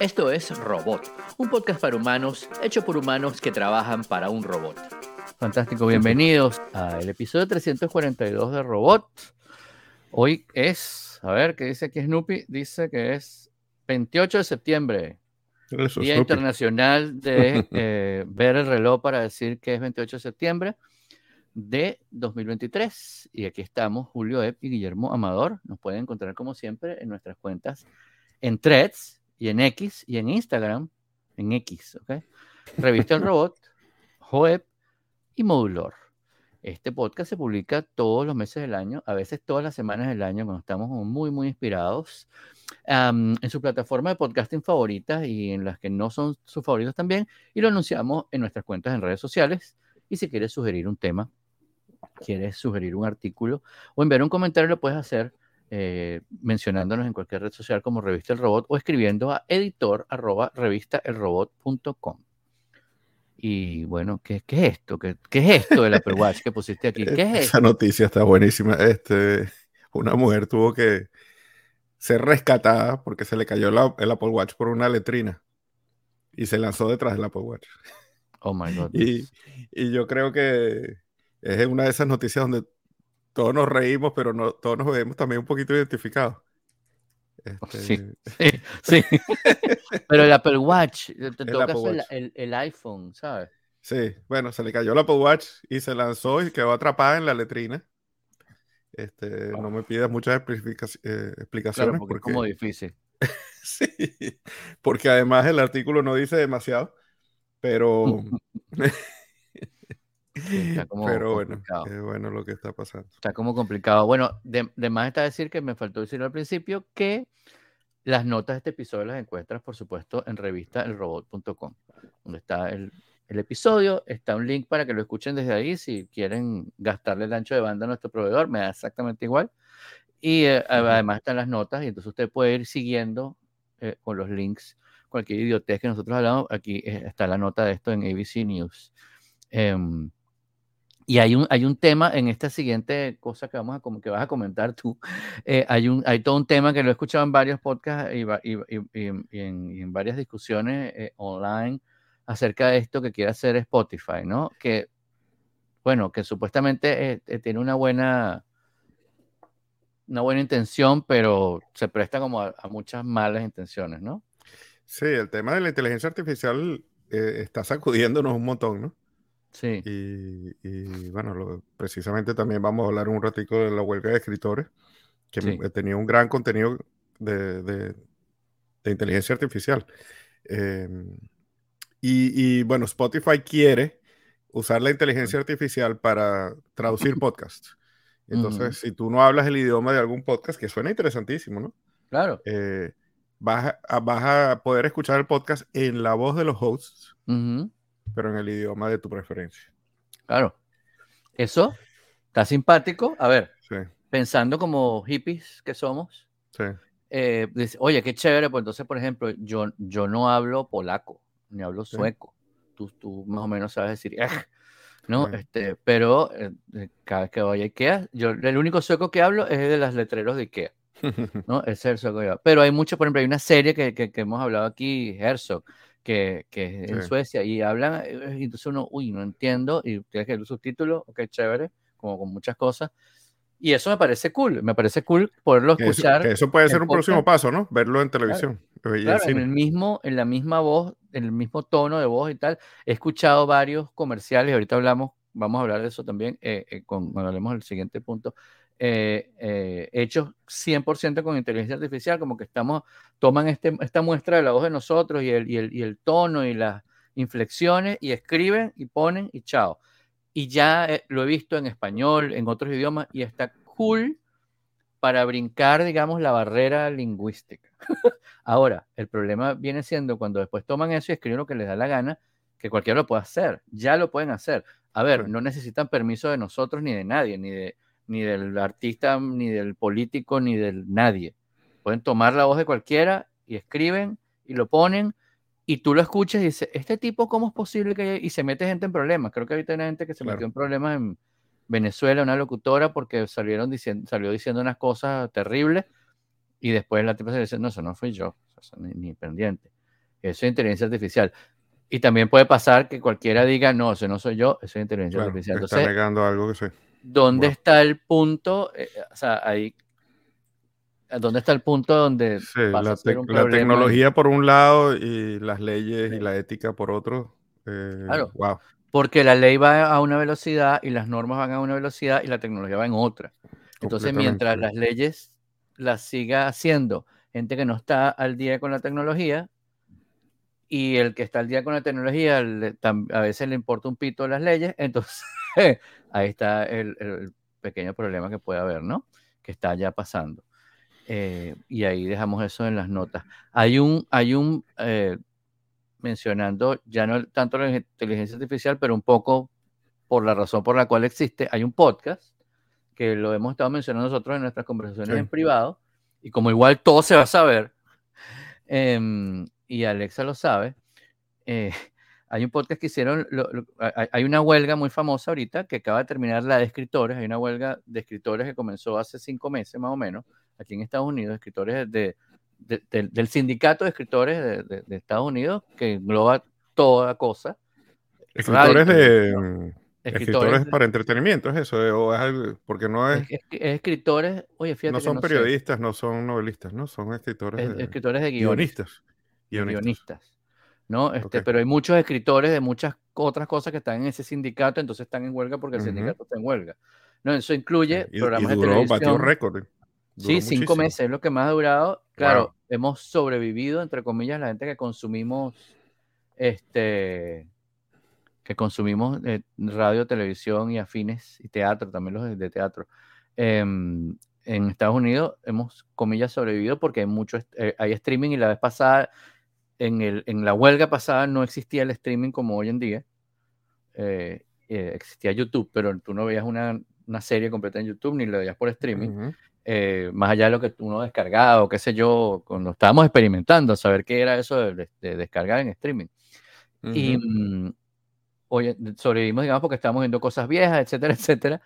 Esto es Robot, un podcast para humanos hecho por humanos que trabajan para un robot. Fantástico, bienvenidos al episodio 342 de Robot. Hoy es, a ver, ¿qué dice aquí Snoopy? Dice que es 28 de septiembre, Eso, Día Snoopy. Internacional de eh, ver el reloj para decir que es 28 de septiembre de 2023. Y aquí estamos, Julio Ep y Guillermo Amador. Nos pueden encontrar como siempre en nuestras cuentas en Threads y en X y en Instagram, en X, ¿ok? Revista El Robot, Joep y Modulor. Este podcast se publica todos los meses del año, a veces todas las semanas del año, cuando estamos muy, muy inspirados, en su plataforma de podcasting favoritas y en las que no son sus favoritos también, y lo anunciamos en nuestras cuentas en redes sociales. Y si quieres sugerir un tema, quieres sugerir un artículo o enviar un comentario, lo puedes hacer eh, mencionándonos en cualquier red social como Revista El Robot o escribiendo a editor arroba revistaelrobot.com. Y bueno, ¿qué, qué es esto? ¿Qué, qué es esto del Apple Watch que pusiste aquí? ¿Qué es Esa esto? noticia está buenísima. Este, una mujer tuvo que ser rescatada porque se le cayó la- el Apple Watch por una letrina y se lanzó detrás del Apple Watch. Oh my God. Y, y yo creo que es una de esas noticias donde todos nos reímos, pero no, todos nos vemos también un poquito identificados. Este, Sí. Sí, sí. Pero el Apple Watch, en todo El el, Watch. el- el iPhone, ¿sabes? Sí, bueno, se le cayó el Apple Watch y se lanzó y quedó atrapada en la letrina. Este, no me pidas muchas eh, Claro, explicaciones porque es porque, como difícil. sí, porque además el artículo no dice demasiado, pero, está como pero bueno, es bueno lo que está pasando. Está como complicado. Bueno, de, de más está decir que me faltó decirlo al principio que las notas de este episodio las encuentras, por supuesto, en revista elrobot.com, donde está el, el episodio. Está un link para que lo escuchen desde ahí. Si quieren gastarle el ancho de banda a nuestro proveedor, me da exactamente igual. Y eh, además están las notas, y entonces usted puede ir siguiendo eh, con los links cualquier idiotez que nosotros hablamos. Aquí eh, está la nota de esto en ABC News. Em, y hay un, hay un tema en esta siguiente cosa que, vamos a, que vas a comentar tú. eh, hay, un, hay todo un tema que lo he escuchado en varios podcasts y, en, en- varias discusiones eh, online acerca de esto que quiere hacer Spotify, ¿no? Que, bueno, que supuestamente eh, tiene una buena, una buena intención, pero se presta como a, muchas malas intenciones, ¿no? Sí, el tema de la inteligencia artificial está sacudiéndonos un montón, ¿no? Sí, Y, y, bueno, lo- precisamente también vamos a hablar un ratico de la huelga de escritores, que Sí. m- tenía un gran contenido de, de- de inteligencia artificial. Eh, y, y, bueno, Spotify quiere usar la inteligencia artificial para traducir podcasts. Entonces, Ujú. si tú no hablas el idioma de algún podcast, que suena interesantísimo, ¿no? claro. Eh, vas, a, vas a poder escuchar el podcast en la voz de los hosts, Ujú, pero en el idioma de tu preferencia. claro. Eso está simpático. A ver, Sí, pensando como hippies que somos, sí. eh, dice, oye, qué chévere, pues entonces, por ejemplo, yo, yo no hablo polaco, ni hablo Sí. sueco. Tú, tú más o menos sabes decir, "Ej", ¿no? Sí. Este, pero eh, eh, cada vez que voy a Ikea, yo el único sueco que hablo es de las letreros de Ikea, ¿no? Ese es el sueco que hablo. Pero hay mucho, por ejemplo, hay una serie que, que, que hemos hablado aquí, Herzog, que, que es en. Suecia, y hablan, eh, y entonces uno, uy, no entiendo, y tienes que ver el subtítulo, ok, chévere, como con muchas cosas. Y eso me parece cool, me parece cool poderlo Que eso, escuchar. que eso puede ser un próximo paso, ¿no? Verlo en televisión y en Claro, en el mismo, en la misma voz, en el mismo tono de voz y tal. He escuchado varios comerciales, ahorita hablamos, vamos a hablar de eso también, eh, eh, con, cuando hablemos del siguiente punto, eh, eh, hechos 100% con inteligencia artificial, como que estamos, toman este, esta muestra de la voz de nosotros y el, y el, y el tono y las inflexiones y escriben y ponen y chao. Y ya eh, lo he visto en español, en otros idiomas, y está cool para brincar, digamos, la barrera lingüística. Ahora, el problema viene siendo cuando después toman eso y escriben lo que les da la gana, que cualquiera lo puede hacer, ya lo pueden hacer. A ver, no necesitan permiso de nosotros ni de nadie, ni, de, ni del artista, ni del político, ni del nadie. Pueden tomar la voz de cualquiera y escriben y lo ponen y tú lo escuchas y dices, este tipo, ¿cómo es posible que...? Y se mete gente en problemas. Creo que ahorita hay una gente que se Claro. metió en problemas en Venezuela, una locutora, porque salieron diciendo, salió diciendo unas cosas terribles y después la tipa se dice, no, eso no fui yo. ni, pendiente. Eso es inteligencia artificial. Y también puede pasar que cualquiera diga, no, ese no soy yo, eso es inteligencia artificial. Entonces, está negando algo que soy. ¿Dónde está el punto? Eh, o sea, ahí ¿Dónde está el punto donde la, tecnología por un lado y las leyes y la ética por otro? Eh, claro. Porque la ley va a una velocidad y las normas van a una velocidad y la tecnología va en otra. Entonces, mientras las leyes las siga haciendo gente que no está al día con la tecnología y el que está al día con la tecnología a veces le importa un pito las leyes, entonces ahí está el pequeño problema que puede haber, ¿no? Que está ya pasando. Eh, y ahí dejamos eso en las notas. Hay un, hay un eh, mencionando ya no tanto la inteligencia artificial, pero un poco por la razón por la cual existe, hay un podcast que lo hemos estado mencionando nosotros en nuestras conversaciones en privado, y como igual todo se va a saber, em, y Alexa lo sabe, eh, hay un podcast que hicieron, hay una huelga muy famosa ahorita que acaba de terminar la de escritores, hay una huelga de escritores que comenzó hace cinco meses más o menos, aquí en Estados Unidos, escritores de, del sindicato de escritores de, Estados Unidos, que engloba toda cosa. Escritores de... Escritores, para entretenimiento, es eso, o es porque no es, escritores, oye, fíjate. No son periodistas, no son novelistas, ¿no? Son escritores. de, escritores de guionistas. Guionistas. ¿No? Este, Pero hay muchos escritores de muchas otras cosas que están en ese sindicato, entonces están en huelga porque el sindicato está en huelga. No, eso incluye programas de televisión. récord. Sí, cinco meses es lo que más ha durado. Claro, hemos sobrevivido, entre comillas, la gente que consumimos, este, que consumimos eh, radio, televisión y afines y teatro, también los de teatro. Em, en Estados Unidos hemos, comillas, sobrevivido porque hay mucho, eh, hay streaming y la vez pasada, en, el, en la huelga pasada no existía el streaming como hoy en día. Eh, existía YouTube, pero tú no veías una, una, serie completa en YouTube ni la veías por streaming. Eh, más allá de lo que uno descargaba o qué sé yo, cuando estábamos experimentando, saber qué era eso de, descargar en streaming. Y mm, sobrevivimos, digamos, porque estábamos viendo cosas viejas, etcétera, etcétera,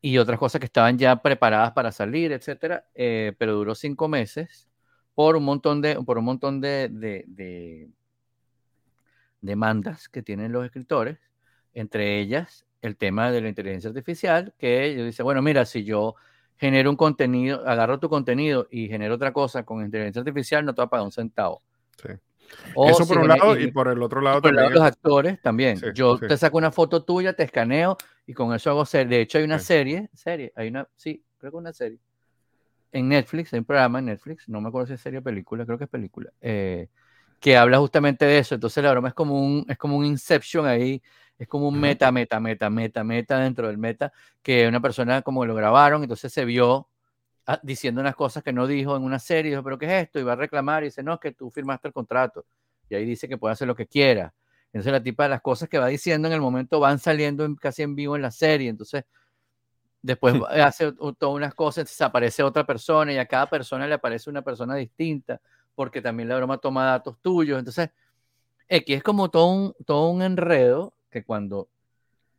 y otras cosas que estaban ya preparadas para salir, etcétera, eh, pero duró cinco meses por un montón de, por un montón de, de demandas que tienen los escritores, entre ellas el tema de la inteligencia artificial, que ellos dicen, bueno, mira, si yo genero un contenido, agarro tu contenido y genero otra cosa con inteligencia artificial, no te va a pagar un centavo. Sí. Eso por un lado y, por el otro lado también. los actores también. Yo te saco una foto tuya, te escaneo y con eso hago serie. De hecho, hay una serie, serie, hay una, sí, creo que una serie. En Netflix, hay un programa en Netflix, no me acuerdo si es serie o película, creo que es película, eh, que habla justamente de eso. Entonces la broma es como un, es como un Inception ahí es como un meta, meta, meta, meta, meta dentro del meta, que una persona como lo grabaron, entonces se vio ah, diciendo unas cosas que no dijo en una serie, dijo, pero ¿qué es esto? Y va a reclamar y dice, no, es que tú firmaste el contrato. Y ahí dice que puede hacer lo que quiera. Entonces la tipa de las cosas que va diciendo en el momento van saliendo casi en vivo en la serie. Entonces después hace todas unas cosas, entonces aparece otra persona y a cada persona le aparece una persona distinta porque también la broma toma datos tuyos. Entonces, X es como todo un, todo un enredo que cuando,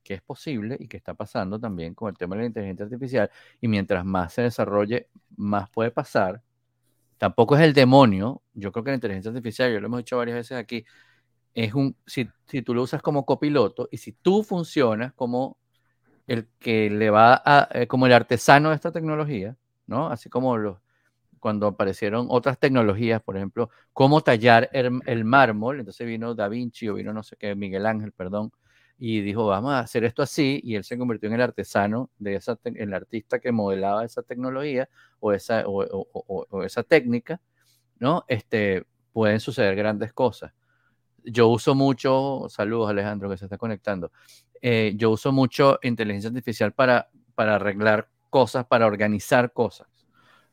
que es posible y que está pasando también con el tema de la inteligencia artificial, y mientras más se desarrolle, más puede pasar. Tampoco es el demonio. Yo creo que la inteligencia artificial, yo lo hemos dicho varias veces aquí, es un, si, si tú lo usas como copiloto y si tú funcionas como el que le va a, eh, como el artesano de esta tecnología, ¿no? Así como cuando aparecieron otras tecnologías, por ejemplo, cómo tallar el, el, mármol, entonces vino Da Vinci o vino no sé qué, Miguel Ángel, perdón, y dijo, vamos a hacer esto así, y él se convirtió en el artesano, de esa el artista que modelaba esa tecnología o esa, o, esa técnica, ¿no? Este, pueden suceder grandes cosas. Yo uso mucho, saludos Alejandro que se está conectando, eh, yo uso mucho inteligencia artificial para, para arreglar cosas, para organizar cosas,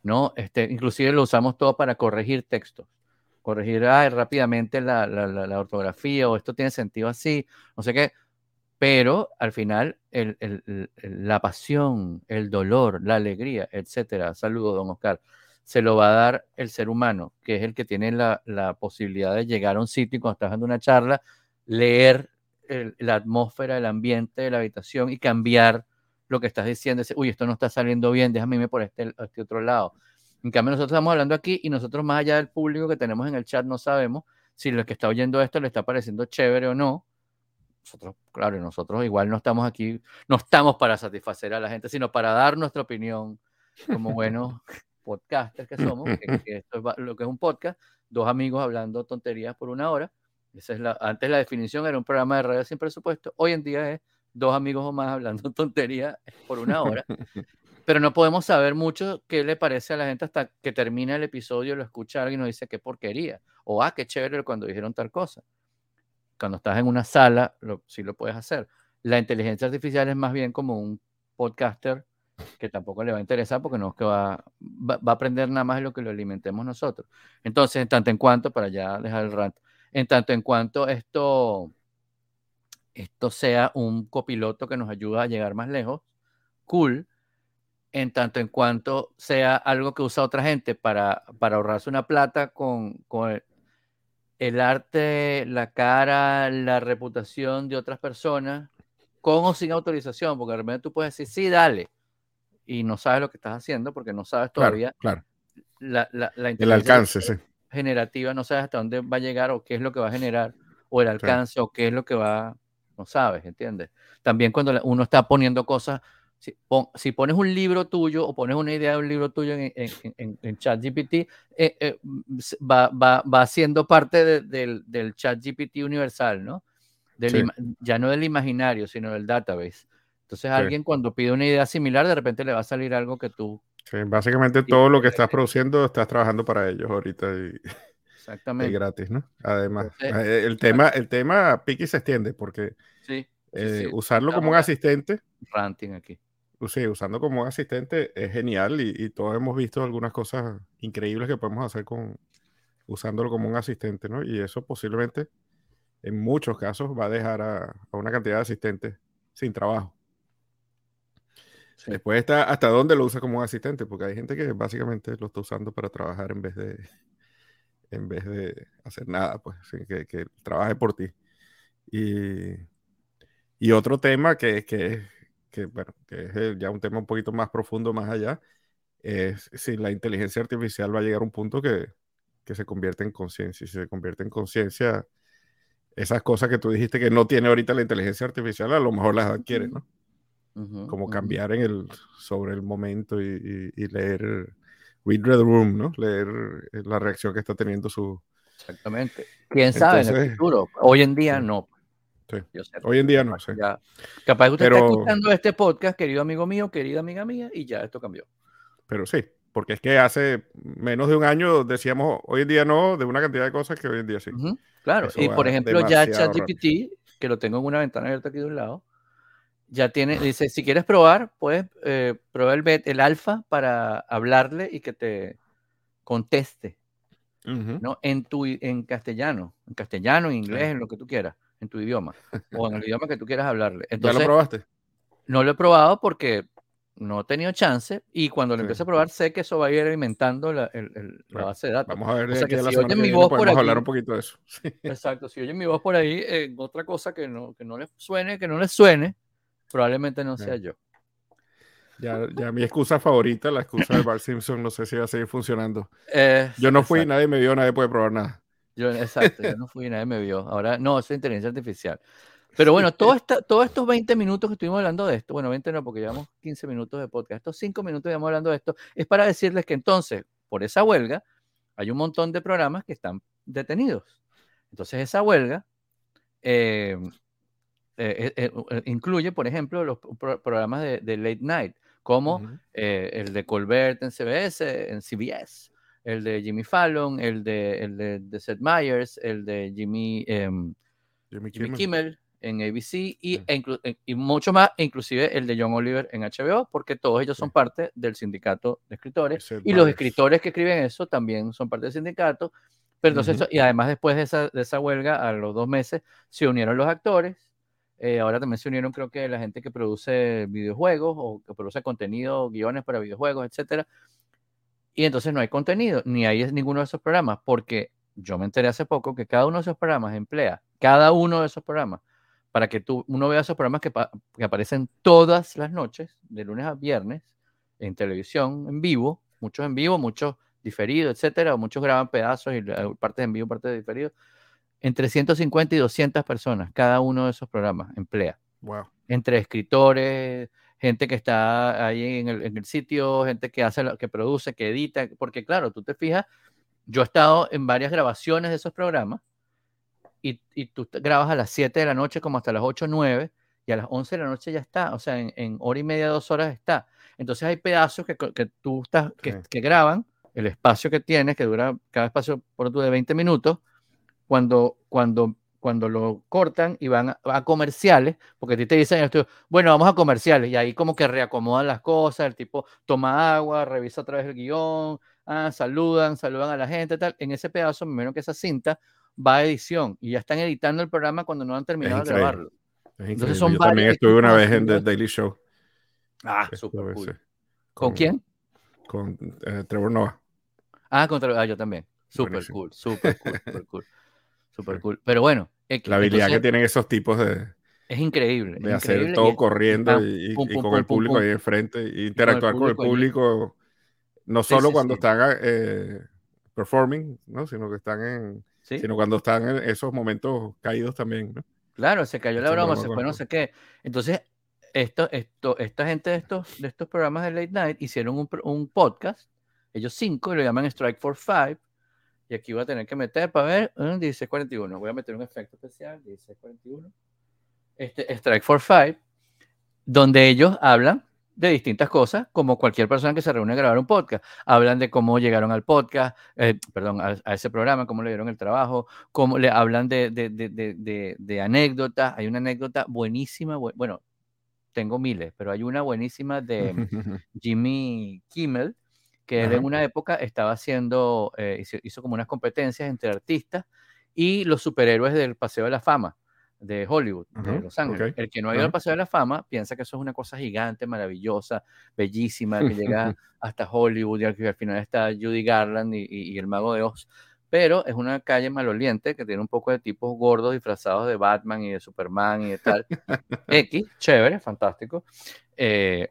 ¿no? Este, inclusive lo usamos todo para corregir textos corregir rápidamente la, la, ortografía o esto tiene sentido así, no sé qué pero al final la pasión, el dolor, la alegría, etcétera, saludo, don Oscar, se lo va a dar el ser humano, que es el que tiene la, posibilidad de llegar a un sitio y cuando estás dando una charla, leer la atmósfera, el ambiente de la habitación y cambiar lo que estás diciendo. Uy, esto no está saliendo bien, déjame irme por este, este otro lado. En cambio, nosotros estamos hablando aquí y nosotros más allá del público que tenemos en el chat no sabemos si lo que está oyendo esto le está pareciendo chévere o no. Nosotros, claro, nosotros igual no estamos aquí, no estamos para satisfacer a la gente, sino para dar nuestra opinión como buenos podcasters que somos, que, esto es lo que es un podcast, dos amigos hablando tonterías por una hora. Esa es la, antes la definición era un programa de radio sin presupuesto, hoy en día es dos amigos o más hablando tonterías por una hora. pero no podemos saber mucho qué le parece a la gente hasta que termina el episodio, lo escucha alguien y nos dice qué porquería, o ah, qué chévere cuando dijeron tal cosa. Cuando estás en una sala, lo, sí lo puedes hacer. La inteligencia artificial es más bien como un podcaster que tampoco le va a interesar porque no es que va, va, a aprender nada más de lo que lo alimentemos nosotros. Entonces, en tanto en cuanto, para ya dejar el rant, en tanto en cuanto esto, esto sea un copiloto que nos ayuda a llegar más lejos, cool en tanto en cuanto sea algo que usa otra gente para, para ahorrarse una plata con, con el, arte, la cara, la reputación de otras personas, con o sin autorización, porque de repente tú puedes decir, sí, dale, y no sabes lo que estás haciendo porque no sabes todavía claro, La, la, el alcance sí. generativa, no sabes hasta dónde va a llegar o qué es lo que va a generar, o el alcance, o qué es lo que va, no sabes, ¿entiendes? También cuando uno está poniendo cosas si, pones un libro tuyo o pones una idea de un libro tuyo en, en, en, ChatGPT, eh, eh, va, va, va, siendo parte del, del ChatGPT universal, ¿no? Ya no del imaginario, sino del database. Entonces, alguien cuando pide una idea similar, de repente le va a salir algo que tú. Sí, básicamente todo lo que estás produciendo estás trabajando para ellos ahorita y, Exactamente. gratis, ¿no? Además, eh, el, tema, el tema Piki se extiende porque sí, usarlo como un asistente. Ranting aquí sí, usando como asistente es genial y, todos hemos visto algunas cosas increíbles que podemos hacer con usándolo como un asistente, ¿no? Y eso posiblemente en muchos casos va a dejar a, una cantidad de asistentes sin trabajo. Después está hasta dónde lo usa como un asistente, porque hay gente que básicamente lo está usando para trabajar en vez de en vez de hacer nada, pues que, que trabaje por ti. Y, y otro tema que, que que, bueno, que es ya un tema un poquito más profundo, más allá, es si la inteligencia artificial va a llegar a un punto que, que se convierte en conciencia. Y si se convierte en conciencia, esas cosas que tú dijiste que no tiene ahorita la inteligencia artificial, a lo mejor las adquiere, ¿no? Como cambiar en el, sobre el momento y, y, leer, read the room, ¿no? Leer eh, la reacción que está teniendo su... Exactamente. ¿Quién sabe en el futuro? Hoy en día no. Hoy en día no sé. capaz que usted está escuchando este podcast, querido amigo mío, querida amiga mía, y ya esto cambió. Pero sí, porque es que hace menos de un año decíamos hoy en día no de una cantidad de cosas que hoy en día sí. claro, y por ejemplo ya ChatGPT, que lo tengo en una ventana abierta aquí de un lado, ya tiene, dice, si quieres probar, puedes eh, probar el, el alfa para hablarle y que te conteste, ¿no? En, tu, en castellano, en castellano, en inglés, en lo que tú quieras en tu idioma o en el idioma que tú quieras hablarle. Entonces, ¿Ya lo probaste? No lo he probado porque no he tenido chance y cuando lo empiezo a probar sé que eso va a ir alimentando la, base de datos. Vamos a ver o que si oyen mi voz por hablar un poquito de eso. Exacto, si oyen mi voz por ahí, eh, otra cosa que no, que no les suene, que no les suene, probablemente no sea yo. Ya, ya mi excusa favorita, la excusa de Bart Simpson, no sé si va a seguir funcionando. yo no fui, nadie me vio, nadie puede probar nada. Yo, exacto, yo no fui, nadie me vio. Ahora, no, es inteligencia artificial. Pero bueno, todo esta, todos estos 20 minutos que estuvimos hablando de esto, bueno, 20 no, porque llevamos 15 minutos de podcast, estos 5 minutos que llevamos hablando de esto, es para decirles que entonces, por esa huelga, hay un montón de programas que están detenidos. Entonces, esa huelga eh, eh, eh, incluye, por ejemplo, los programas de, late night, como el de Colbert en CBS, en CBS, el de Jimmy Fallon, el de, el de, Seth Meyers, el de Jimmy, em, Jimmy, Kimmel. en ABC y, e e, y mucho más, inclusive el de John Oliver en HBO, porque todos ellos son parte del sindicato de escritores y los escritores que escriben eso también son parte del sindicato. Pero entonces, y además después de esa, de esa, huelga, a los dos meses, se unieron los actores, eh, ahora también se unieron creo que la gente que produce videojuegos o que produce contenido, guiones para videojuegos, etcétera, y entonces no hay contenido, ni hay ninguno de esos programas, porque yo me enteré hace poco que cada uno de esos programas emplea, cada uno de esos programas, para que tú, uno vea esos programas que, aparecen todas las noches, de lunes a viernes, en televisión, en vivo, muchos en vivo, muchos diferidos, etcétera, muchos graban pedazos y partes en vivo, partes diferidos. Entre 150 y 200 personas, cada uno de esos programas emplea. Wow. Entre escritores, gente que está ahí en el, sitio, gente que hace, que produce, que edita, porque claro, tú te fijas, yo he estado en varias grabaciones de esos programas y, y tú grabas a las 7 de la noche como hasta las 8 o 9 y a las 11 de la noche ya está, o sea, en, hora y media, dos horas está. Entonces hay pedazos que, que tú estás, que, que, graban, el espacio que tienes, que dura cada espacio por tú de 20 minutos, cuando, cuando cuando lo cortan y van a, comerciales, porque a ti te dicen esto, bueno, vamos a comerciales, y ahí como que reacomodan las cosas, el tipo toma agua, revisa otra vez el guion, ah, saludan, saludan a la gente, tal. En ese pedazo, menos que esa cinta, va a edición, y ya están editando el programa cuando no han terminado de grabarlo. Entonces son Yo también estuve una vez en The Daily Show. Ah, súper cool. ¿Con, quién? Con eh, Trevor Noah. Ah, con Trevor, ah, yo también. Súper cool, súper cool, súper cool. Súper cool. Pero bueno. la habilidad que tienen esos tipos de. Es increíble. De hacer todo corriendo y, con el público ahí enfrente. E interactuar con el público. no solo cuando están eh, performing, ¿no? sino que están en. Sino cuando están en esos momentos caídos también. ¿no? Claro, se cayó la broma, se fue no sé qué. Entonces, esto, esto, esta gente de estos, de estos programas de Late Night hicieron un, un podcast, ellos cinco, y lo llaman Strike for Five, y aquí voy a tener que meter para ver, 1641. Voy a meter un efecto especial, 1641. Este, Strike for Five, donde ellos hablan de distintas cosas, como cualquier persona que se reúne a grabar un podcast. Hablan de cómo llegaron al podcast, eh, perdón, a, ese programa, cómo le dieron el trabajo, cómo le hablan de, de, de, de anécdotas. Hay una anécdota buenísima, bueno, tengo miles, pero hay una buenísima de Jimmy Kimmel, que él en una época estaba haciendo, eh, hizo, como unas competencias entre artistas y los superhéroes del Paseo de la Fama de Hollywood, de Los Ángeles. El que no ha ido al Paseo de la Fama piensa que eso es una cosa gigante, maravillosa, bellísima, que llega hasta Hollywood y al, al final está Judy Garland y, el Mago de Oz. Pero es una calle maloliente que tiene un poco de tipos gordos disfrazados de Batman y de Superman y de tal. X, chévere, fantástico. Eh,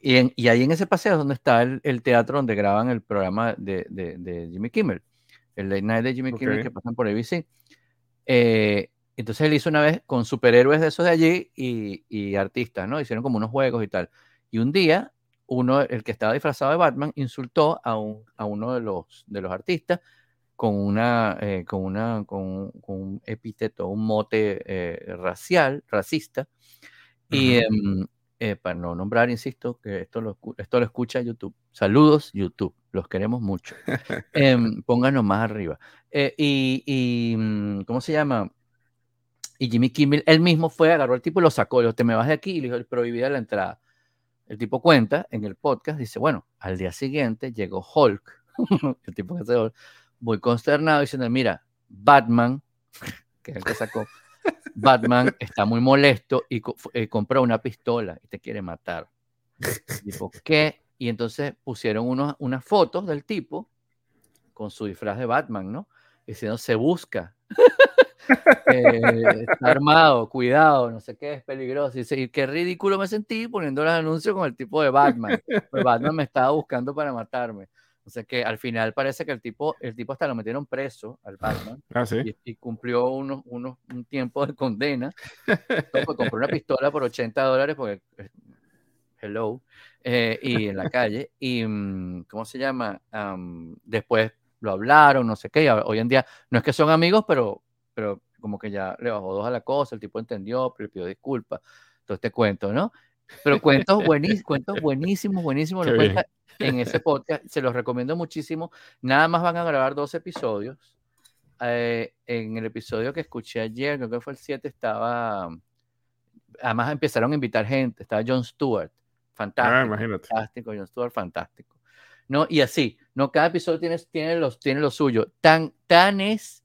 y, ahí en ese paseo es donde está el, teatro donde graban el programa de, Jimmy Kimmel, el late night de Jimmy Kimmel que pasan por ABC. Eh, entonces él hizo una vez con superhéroes de esos de allí y, artistas, ¿no? Hicieron como unos juegos y tal. Y un día, uno, el que estaba disfrazado de Batman, insultó a, un, a uno de los, de los artistas con una, eh, con una, con, un epíteto, un mote eh, racial, racista. Y, eh, para no nombrar, insisto, que esto lo, esto lo escucha YouTube. Saludos, YouTube, los queremos mucho. eh, pónganos más arriba. Eh, y, mm, ¿cómo se llama? Y Jimmy Kimmel, él mismo fue, agarró al tipo y lo sacó, le dijo, te me vas de aquí y le dijo, prohibida la entrada. El tipo cuenta en el podcast, dice, bueno, al día siguiente llegó Hulk, el tipo que se muy consternado, diciendo, mira, Batman, que es el que sacó, Batman está muy molesto y eh, compró una pistola y te quiere matar. ¿qué? Y entonces pusieron unos, unas fotos del tipo con su disfraz de Batman, ¿no? Diciendo, se busca. Eh, está armado, cuidado, no sé qué, es peligroso. Y dice, qué ridículo me sentí poniendo los anuncios con el tipo de Batman. Pues Batman me estaba buscando para matarme. O sea que al final parece que el tipo, el tipo hasta lo metieron preso al Batman ah, y, cumplió unos, unos, un tiempo de condena. Pues compró una pistola por 80 dólares porque, eh, hello, eh, y en la calle. Y, mm, ¿cómo se llama? después lo hablaron, no sé qué. hoy en día no es que son amigos, pero, pero como que ya le bajó dos a la cosa, el tipo entendió, pero pidió disculpas. Todo este cuento, ¿no? Pero cuentos, buenísimos, cuentos buenísimos, buenísimos. Lo cuenta en ese podcast. Se los recomiendo muchísimo. Nada más van a grabar dos episodios. Eh, en el episodio que escuché ayer, creo que fue el 7, estaba. Además empezaron a invitar gente. Estaba John Stewart. Fantástico. Ah, fantástico. John Stewart, fantástico. ¿No? Y así, ¿no? Cada episodio tiene, tiene, los, tiene lo suyo. Tan, tan es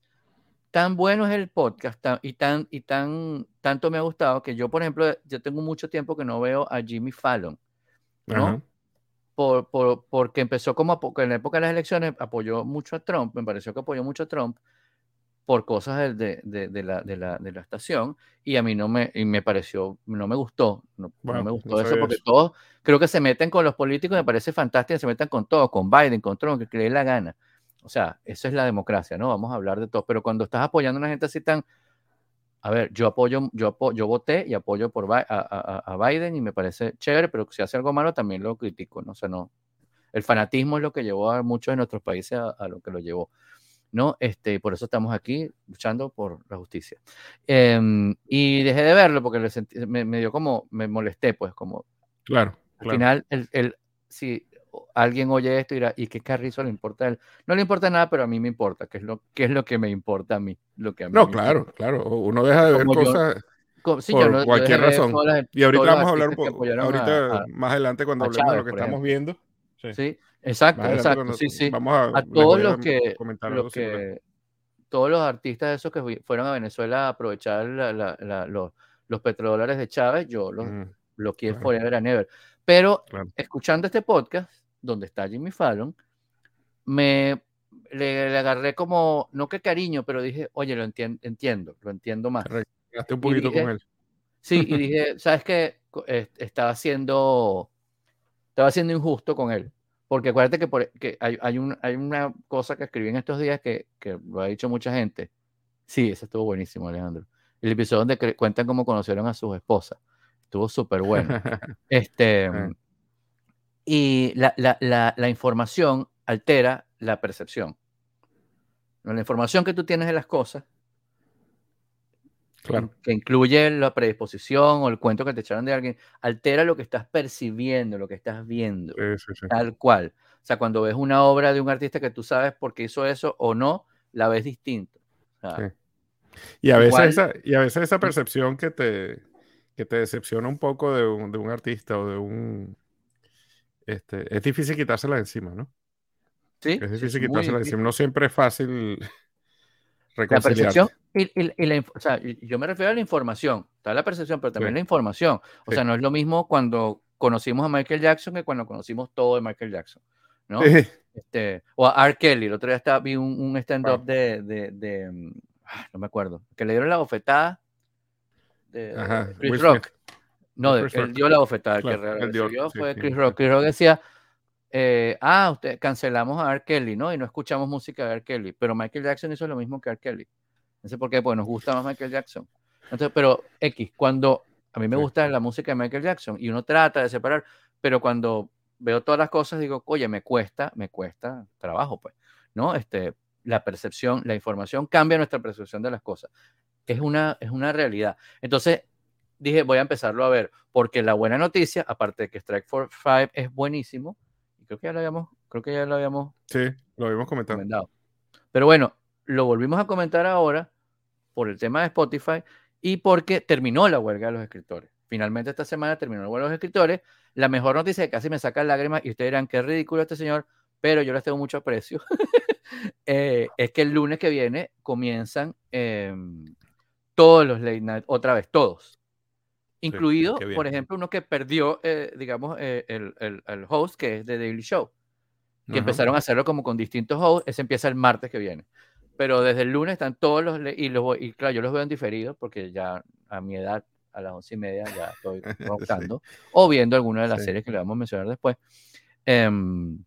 tan bueno es el podcast y, tan, y tan, tanto me ha gustado que yo, por ejemplo, yo tengo mucho tiempo que no veo a Jimmy Fallon, ¿no? Por, por, porque empezó como en la época de las elecciones apoyó mucho a Trump, me pareció que apoyó mucho a Trump por cosas de, de, de, la, de, la, de la estación y a mí no me, y me pareció, no me gustó, no, Bueno, me no gustó eso sabía porque eso. todos creo que se meten con los políticos, me parece fantástico, se metan con todo, con Biden, con Trump, que que le dé la gana. O sea, eso es la democracia, ¿no? Vamos a hablar de todo, pero cuando estás apoyando a una gente así tan, a ver, yo apoyo, yo yo voté y apoyo por a, a- a Biden y me parece chévere, pero si hace algo malo también lo critico, ¿no? O sea, no, el fanatismo es lo que llevó a muchos de nuestros países a, a lo que lo llevó, ¿no? Este, y por eso estamos aquí luchando por la justicia. Em, y dejé de verlo porque sentí- me, me dio como, me molesté, pues, como Claro, al claro. final, el, el- si alguien oye esto y dirá, ¿y qué carrizo le importa a él? No le importa nada, pero a mí me importa, que es lo, que es lo que me importa a mí, lo que a mí No, claro, claro. Uno deja de ver Como yo- cosas Co- sí, por yo no- yo cualquier de razón. las- Y ahorita vamos a hablar un poco, ahorita a- a- más adelante cuando hablemos de Chávez, lo que estamos viendo. Sí. Sí, exacto, exacto, cuando- sí, sí. Vamos a, A todos los que, los que, todos los artistas esos que fueron a Venezuela a aprovechar la- la- la- los, los petrodólares de Chávez, yo los Mm, bloqueé claro. forever and ever. Pero claro. escuchando este podcast, donde está Jimmy Fallon, me le, le agarré como, no que cariño, pero dije, oye, lo entien- entiendo, lo entiendo más. Gasté un poquito dije- con él. Sí, y dije, ¿sabes qué? Estaba siendo, estaba siendo injusto con él. Porque acuérdate que, por- que hay, hay, un- hay una cosa que escribí en estos días que, que lo ha dicho mucha gente. Sí, eso estuvo buenísimo, Alejandro. El episodio donde cuentan cómo conocieron a sus esposas. Estuvo súper bueno. Este, Ah. Y la, la, la, la información altera la percepción. La información que tú tienes de las cosas, claro. que incluye la predisposición o el cuento que te echaron de alguien, altera lo que estás percibiendo, lo que estás viendo, Sí, sí, sí. tal cual. O sea, cuando ves una obra de un artista que tú sabes por qué hizo eso o no, la ves distinto. O sea, Sí. Y a veces Igual- esa, y a veces esa percepción que te, que te decepciona un poco de un, de un artista o de un este, es difícil quitársela de encima, ¿no? sí, Es sí, difícil es muy quitársela de encima. No siempre es fácil La percepción y, y- y la, o sea, yo me refiero a la información, está la percepción, pero también Sí. la información. O Sí. sea, no es lo mismo cuando conocimos a Michael Jackson que cuando conocimos todo de Michael Jackson, ¿no? Sí, Este, o a R. Kelly, el otro día estaba, vi un, un stand-up Wow. de, de, de, ah, no me acuerdo, que le dieron la bofetada de Ajá, Chris Rock. No, él Rock. dio la bofetada, el Claro, que dio- recibió sí, fue sí, Chris sí. Rock. Chris Rock decía, eh, ah, usted, cancelamos a R. Kelly, ¿no? Y no escuchamos música de R. Kelly, pero Michael Jackson hizo lo mismo que R. Kelly. No sé por qué, pues nos gusta más Michael Jackson. Entonces, pero X, cuando a mí me gusta la música de Michael Jackson y uno trata de separar, pero cuando veo todas las cosas digo, oye, me cuesta, me cuesta trabajo, pues, ¿no? Este, la percepción, la información cambia nuestra percepción de las cosas. Es una, es una realidad. Entonces, dije, voy a empezarlo a ver, porque la buena noticia, aparte de que Strike for Five es buenísimo, creo que ya lo habíamos, creo que ya lo habíamos Sí, lo habíamos comentado. recomendado. Pero bueno, lo volvimos a comentar ahora por el tema de Spotify y porque terminó la huelga de los escritores. Finalmente esta semana terminó la huelga de los escritores. La mejor noticia que casi me saca lágrimas y ustedes dirán qué ridículo este señor, pero yo les tengo mucho aprecio. eh, es que el lunes que viene comienzan eh, todos los late night, otra vez, todos. Incluido, bien. por ejemplo, uno que perdió, eh, digamos, eh, el, el- el host, que es de Daily Show que Ajá. empezaron a hacerlo como con distintos hosts, ese empieza el martes que viene. Pero desde el lunes están todos los, y, los y claro, yo los veo en diferido porque ya a mi edad, a las once y media, ya estoy roncando, o viendo alguna de las Sí. series que le vamos a mencionar después. Em,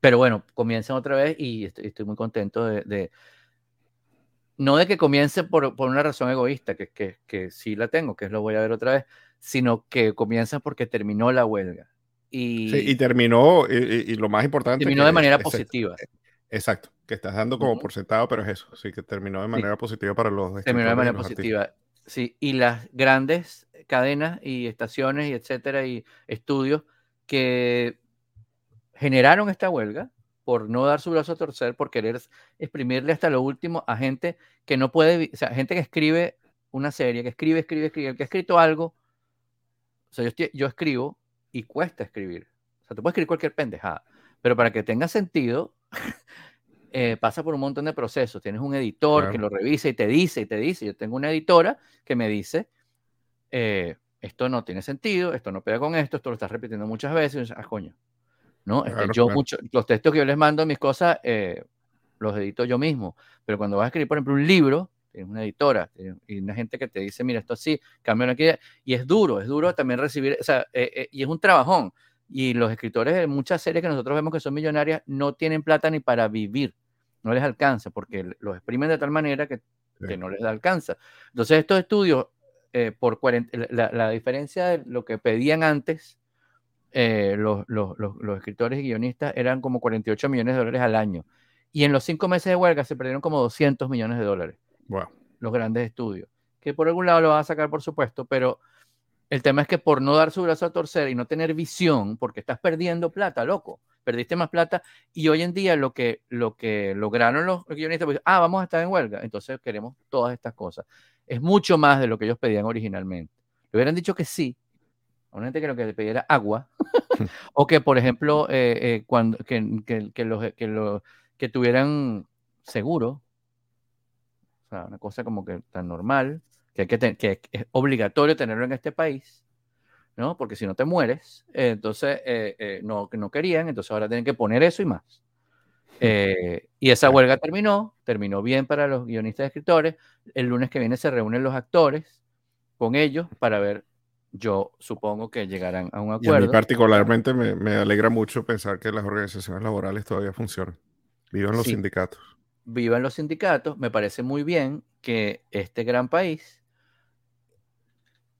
pero bueno, comienzan otra vez y estoy, estoy muy contento de, de- no de que comience por, por una razón egoísta, que, que, que sí la tengo, que es lo voy a ver otra vez, sino que comienzan porque terminó la huelga. Y, Sí, y terminó, y, lo más importante. terminó que- de manera exacto, positiva. Exacto, que estás dando como Ujú. por sentado, pero es eso, sí, que terminó de manera positiva para los terminó de manera artistas. positiva. Sí, y las grandes cadenas y estaciones y etcétera y estudios que generaron esta huelga por no dar su brazo a torcer, por querer exprimirle hasta lo último a gente que no puede, o sea, gente que escribe una serie, que escribe, escribe, escribe, que ha escrito algo, o sea, yo, estoy- yo escribo y cuesta escribir. O sea, tú puedes escribir cualquier pendejada, pero para que tenga sentido, eh, pasa por un montón de procesos. Tienes un editor que lo revisa y te dice y te dice. Yo tengo una editora que me dice, eh, esto no tiene sentido, esto no pega con esto, esto lo estás repitiendo muchas veces. Ah, coño. ¿No? Este, Claro, yo claro. mucho, los textos que yo les mando, mis cosas, eh, los edito yo mismo. Pero cuando vas a escribir, por ejemplo, un libro, tienes una editora y una gente que te dice, mira, esto así, cambia aquí. Y es duro, es duro también recibir, o sea, eh, eh, y es un trabajón. Y los escritores de muchas series que nosotros vemos que son millonarias no tienen plata ni para vivir, no les alcanza, porque los exprimen de tal manera que, que no les alcanza. Entonces, estos estudios, eh, por la, diferencia de lo que pedían antes, los, los, los, escritores y guionistas eran como 48 millones de dólares al año. Y en los cinco meses de huelga se perdieron como 200 millones de dólares los grandes estudios. Que por algún lado lo van a sacar, por supuesto, pero el tema es que por no dar su brazo a torcer y no tener visión, porque estás perdiendo plata, loco, perdiste más plata y hoy en día lo que, lo que lograron los guionistas, pues, ah, vamos a estar en huelga, entonces queremos todas estas cosas. Es mucho más de lo que ellos pedían originalmente. Le hubieran dicho que sí, a una gente que lo que le pidiera agua, o que, por ejemplo, eh, eh, cuando, que, que, que, los, que, lo, que tuvieran seguro, una cosa como que tan normal, que, hay que, que es obligatorio tenerlo en este país, ¿no? Porque si no te mueres, entonces eh, eh, no, no querían, entonces ahora tienen que poner eso y más. Eh, y esa huelga terminó, terminó bien para los guionistas y escritores. El lunes que viene se reúnen los actores con ellos para ver, yo supongo que llegarán a un acuerdo. Y a mí particularmente me, me alegra mucho pensar que las organizaciones laborales todavía funcionan. Vivan los sindicatos vivan los sindicatos, me parece muy bien que este gran país,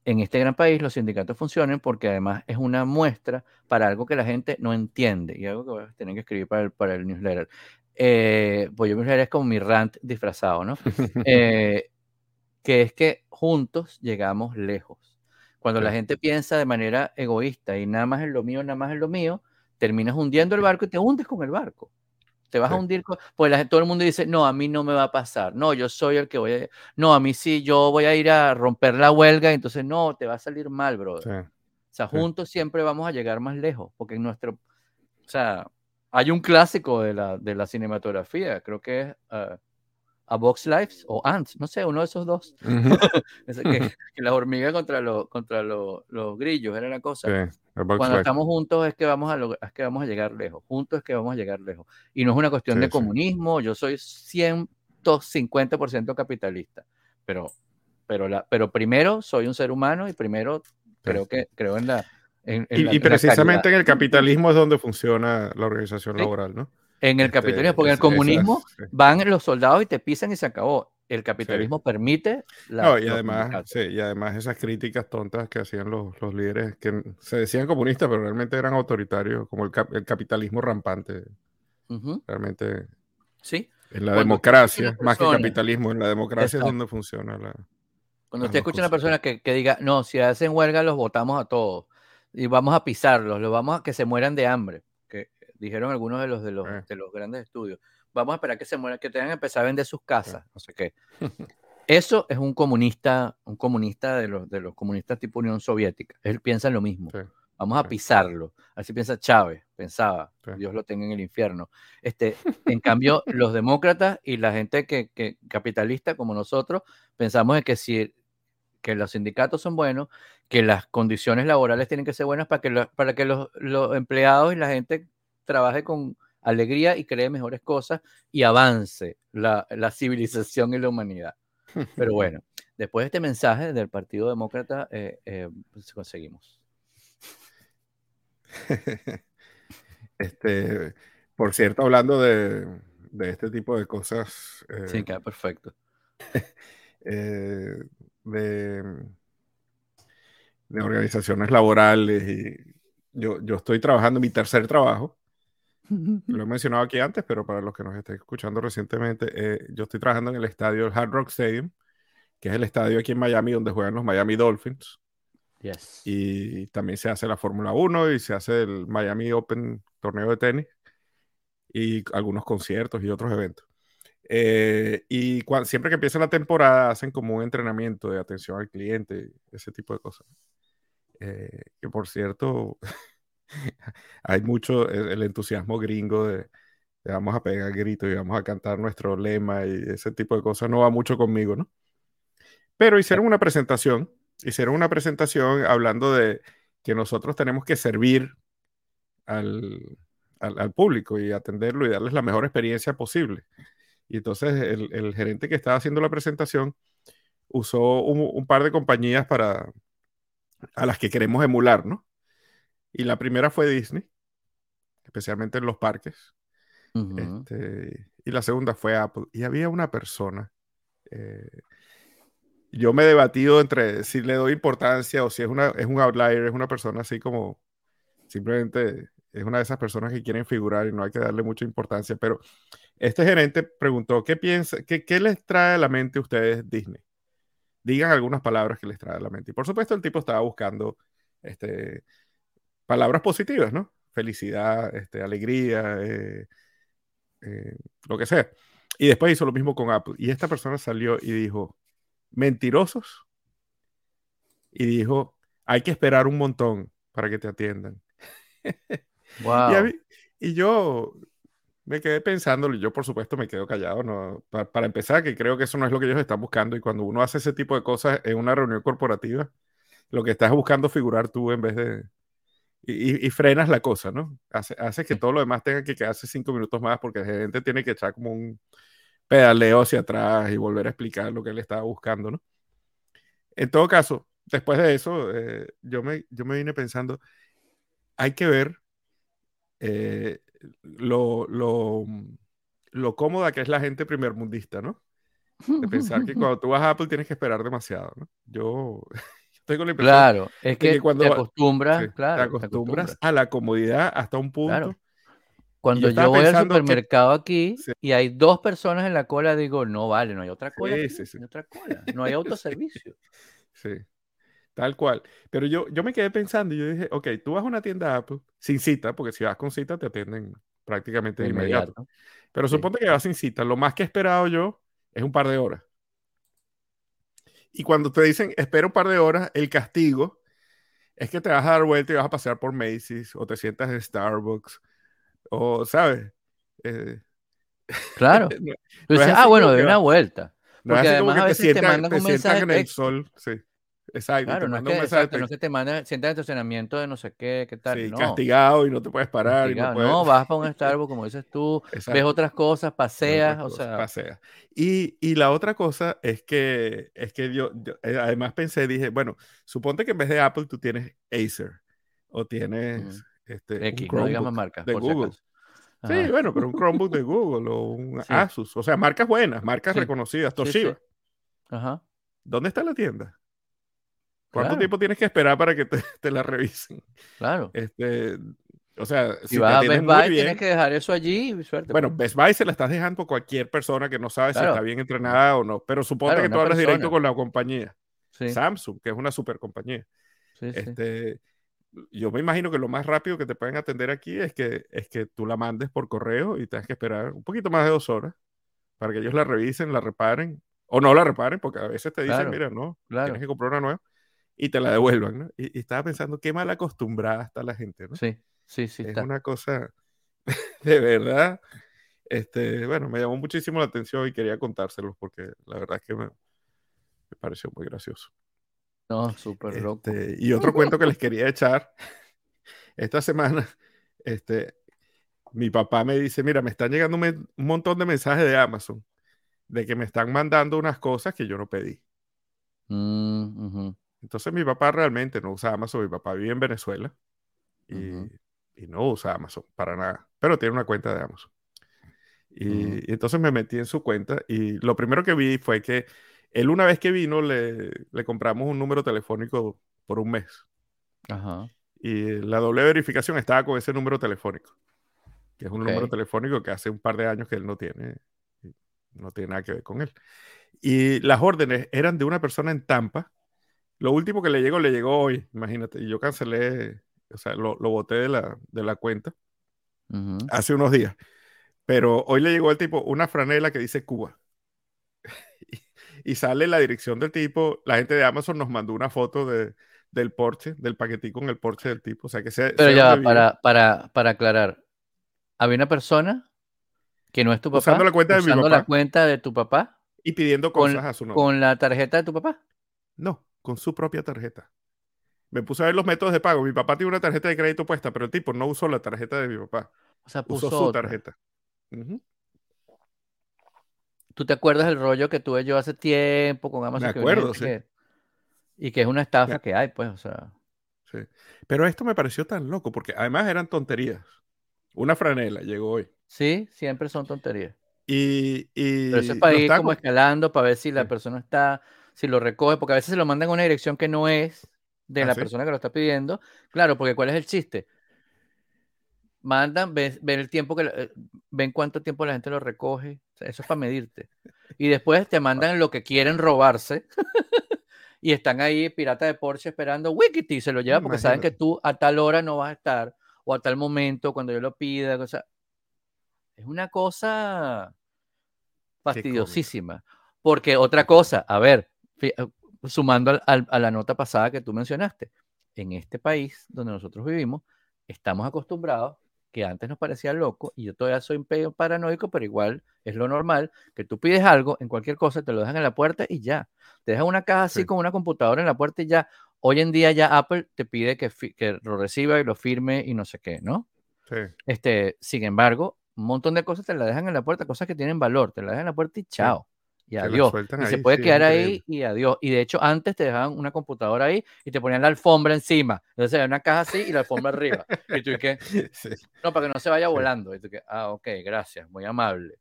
en este gran país los sindicatos funcionen porque además es una muestra para algo que la gente no entiende y algo que voy a tener que escribir para el, para el newsletter. Eh, pues yo newsletter es como mi rant disfrazado, ¿no? Eh, que es que juntos llegamos lejos. Cuando la gente piensa de manera egoísta y nada más es lo mío, nada más es lo mío, terminas hundiendo el barco y te hundes con el barco. Te vas a hundir, pues la, todo el mundo dice, no, a mí no me va a pasar, no, yo soy el que voy a, no, a mí sí, yo voy a ir a romper la huelga, entonces no, te va a salir mal, bro. o sea, juntos siempre vamos a llegar más lejos, porque en nuestro, o sea, hay un clásico de la, de la cinematografía, creo que es uh, A Box Lives o Ants, no sé, uno de esos dos. que, la hormiga contra, lo, contra los grillos era la cosa. Cuando estamos juntos es que, vamos a es que vamos a llegar lejos. Juntos es que vamos a llegar lejos. Y no es una cuestión de comunismo. Yo soy 150% capitalista. Pero, pero, la, pero primero soy un ser humano y primero creo que creo en la. y, precisamente en el capitalismo es donde funciona la organización laboral, ¿no? En el este, capitalismo, porque en el comunismo van los soldados y te pisan y se acabó. El capitalismo permite la, no, y además sí, y además esas críticas tontas que hacían los, los, líderes que se decían comunistas pero realmente eran autoritarios como el, el capitalismo rampante. Realmente sí. en la democracia más que capitalismo en la democracia es donde funciona la cuando usted escucha a una persona que, que, diga no si hacen huelga los votamos a todos y vamos a pisarlos los vamos a que se mueran de hambre dijeron algunos de los de los, eh. de los grandes estudios vamos a esperar que se muera, que tengan que empezar a vender sus casas, no sé qué. Eso es un comunista, un comunista de los, de los comunistas tipo Unión Soviética. Él piensa lo mismo. Vamos a pisarlo. Así piensa Chávez, pensaba. Dios lo tenga en el infierno. Este, en cambio, los demócratas y la gente que, que capitalista como nosotros pensamos en que si que los sindicatos son buenos, que las condiciones laborales tienen que ser buenas para que, para que los, los empleados y la gente trabaje con, alegría y cree mejores cosas y avance la, civilización y la humanidad. Pero bueno, después de este mensaje del Partido Demócrata, eh, eh, pues conseguimos. Este, por cierto, hablando de, este tipo de cosas. Eh, sí, queda perfecto. de, de, organizaciones laborales y yo, yo estoy trabajando mi tercer trabajo lo he mencionado aquí antes, pero para los que nos estén escuchando recientemente, eh, yo estoy trabajando en el estadio del Hard Rock Stadium, que es el estadio aquí en Miami donde juegan los Miami Dolphins. Yes. Y también se hace la Fórmula 1 y se hace el Miami Open torneo de tenis y algunos conciertos y otros eventos. Eh, y siempre que empieza la temporada hacen como un entrenamiento de atención al cliente, ese tipo de cosas. Eh, que por cierto, hay mucho el, entusiasmo gringo de, vamos a pegar gritos y vamos a cantar nuestro lema y ese tipo de cosas no va mucho conmigo, ¿no? Pero hicieron una presentación, hicieron una presentación hablando de que nosotros tenemos que servir al, al, público y atenderlo y darles la mejor experiencia posible. Y entonces el, gerente que estaba haciendo la presentación usó un, par de compañías para a las que queremos emular, ¿no? Y la primera fue Disney, especialmente en los parques. Este, y la segunda fue Apple. Y había una persona. Eh, yo me he debatido entre si le doy importancia o si es, una, es un outlier, es una persona así como simplemente es una de esas personas que quieren figurar y no hay que darle mucha importancia. Pero este gerente preguntó, ¿qué piensa, qué, qué les trae a la mente a ustedes Disney? Digan algunas palabras que les trae a la mente. Y por supuesto el tipo estaba buscando este, palabras positivas, ¿no? Felicidad, este, alegría, eh, eh, lo que sea. Y después hizo lo mismo con Apple. Y esta persona salió y dijo, mentirosos. Y dijo, hay que esperar un montón para que te atiendan. Y, yo me quedé pensando, y yo por supuesto me quedo callado, ¿no? Para, empezar, que creo que eso no es lo que ellos están buscando. Y cuando uno hace ese tipo de cosas en una reunión corporativa, lo que estás buscando figurar tú en vez de... Y, frenas la cosa, ¿no? Hace, hace que todo lo demás tenga que quedarse cinco minutos más porque el gerente tiene que echar como un pedaleo hacia atrás y volver a explicar lo que él estaba buscando, ¿no? En todo caso, después de eso, eh, yo, me, yo me vine pensando, hay que ver eh, lo, lo, lo, cómoda que es la gente primermundista, ¿no? De pensar que cuando tú vas a Apple tienes que esperar demasiado, ¿no? Yo, tengo la impresión claro, es que, cuando te acostumbras, claro, te acostumbras, a la comodidad hasta un punto. Cuando yo, voy al supermercado aquí y hay dos personas en la cola, digo, no vale, no hay otra cola. Sí, sí, no hay otra cola, no hay autoservicio. sí. Tal cual. Pero yo, yo me quedé pensando y yo dije, ok, tú vas a una tienda Apple sin cita, porque si vas con cita te atienden prácticamente de inmediato. Pero suponte que vas sin cita. Lo más que he esperado yo es un par de horas. Y cuando te dicen espera un par de horas, el castigo es que te vas a dar vuelta y vas a pasear por Macy's o te sientas en Starbucks o, ¿sabes? Eh, claro. ah, bueno, de una vuelta. Porque además a veces te, mandan un mensaje en el sol, sí. Exacto. Claro, no, es que, exacto, no te manda, sientas en estacionamiento de no sé qué, qué tal. Sí, castigado y no te puedes parar. Y no, no, vas para un Starbucks, como dices tú, ves otras cosas, paseas, o sea. Paseas. Y, y, la otra cosa es que, es que yo, eh, además pensé, dije, bueno, suponte que en vez de Apple tú tienes Acer o tienes este, X, no digamos marca, de Google. sí, bueno, pero un Chromebook de Google o un Asus, o sea, marcas buenas, marcas reconocidas, Toshiba. Ajá. ¿Dónde está la tienda? ¿Cuánto tiempo tienes que esperar para que te, la revisen? Claro. Este, o sea, si, vas a Best Buy, tienes que dejar eso allí. Suerte, bueno, pues. Best Buy se la estás dejando a cualquier persona que no sabe si está bien entrenada o no. Pero suponte que tú hablas directo con la compañía. Samsung, que es una super compañía. este, yo me imagino que lo más rápido que te pueden atender aquí es que, es que tú la mandes por correo y tengas que esperar un poquito más de dos horas para que ellos la revisen, la reparen. O no la reparen, porque a veces te dicen, mira, no, tienes que comprar una nueva y te la devuelvan, ¿no? Y, estaba pensando qué mal acostumbrada está la gente, ¿no? Sí, sí, sí. Es una cosa de verdad. Este, bueno, me llamó muchísimo la atención y quería contárselos porque la verdad es que me, pareció muy gracioso. No, súper loco. Este, y otro cuento que les quería echar. Esta semana, este, mi papá me dice, mira, me están llegando un, montón de mensajes de Amazon de que me están mandando unas cosas que yo no pedí. Mm, entonces mi papá realmente no usa Amazon, mi papá vive en Venezuela y, no usa Amazon para nada, pero tiene una cuenta de Amazon. Y, entonces me metí en su cuenta y lo primero que vi fue que él una vez que vino le, compramos un número telefónico por un mes. Y la doble verificación estaba con ese número telefónico, que es un número telefónico que hace un par de años que él no tiene, no tiene nada que ver con él. Y las órdenes eran de una persona en Tampa lo último que le llegó, le llegó hoy, imagínate. Y yo cancelé, o sea, lo, lo boté de la, de la cuenta hace unos días. Pero hoy le llegó el tipo una franela que dice Cuba. y, sale la dirección del tipo. La gente de Amazon nos mandó una foto de, del Porsche, del paquetico con el Porsche del tipo. O sea que se, Pero ya, para, para, para aclarar, había una persona que no es tu papá. Usando la cuenta de mi papá. la cuenta de tu papá. Y pidiendo cosas a su nombre. ¿Con la tarjeta de tu papá? No con su propia tarjeta. Me puse a ver los métodos de pago. Mi papá tiene una tarjeta de crédito puesta, pero el tipo no usó la tarjeta de mi papá. O sea, puso usó su tarjeta. ¿Tú te acuerdas del rollo que tuve yo hace tiempo con Amazon? Me que acuerdo, venía- sí. que- y que es una estafa Ya. que hay, pues, o sea. Sí. Pero esto me pareció tan loco porque además eran tonterías. Una franela llegó hoy. Sí, siempre son tonterías. Y, y Pero eso es para ir como com- escalando, para ver si la Sí. persona está, si lo recoge, porque a veces se lo mandan a una dirección que no es de ¿Ah, la sí? persona que lo está pidiendo. Claro, porque ¿cuál es el chiste? Mandan, ven, ven el tiempo que, eh, ven cuánto tiempo la gente lo recoge. O sea, eso es para medirte. Y después te mandan lo que quieren robarse. y están ahí, pirata de Porsche, esperando Wikiti, se lo lleva porque saben que tú a tal hora no vas a estar, o a tal momento, cuando yo lo pida. O sea, es una cosa fastidiosísima. Porque otra cosa, a ver, sumando al- al- a la nota pasada que tú mencionaste, en este país donde nosotros vivimos, estamos acostumbrados, que antes nos parecía loco, y yo todavía soy un pedo paranoico, pero igual es lo normal, que tú pides algo en cualquier cosa, te lo dejan en la puerta y ya. Te dejan una caja así Sí. con una computadora en la puerta y ya. Hoy en día ya Apple te pide que, lo reciba y lo firme y no sé qué, ¿no? Sí, Este, sin embargo, un montón de cosas te las dejan en la puerta, cosas que tienen valor, te las dejan en la puerta y chao. Y adiós. Y se ahí, puede sí, quedar ahí y adiós. Y de hecho, antes te dejaban una computadora ahí y te ponían la alfombra encima. Entonces, era una caja así y la alfombra arriba. Y tú, ¿y qué? Sí, No, para que no se vaya volando. Y tú, ¿qué? Ah, ok, gracias, muy amable.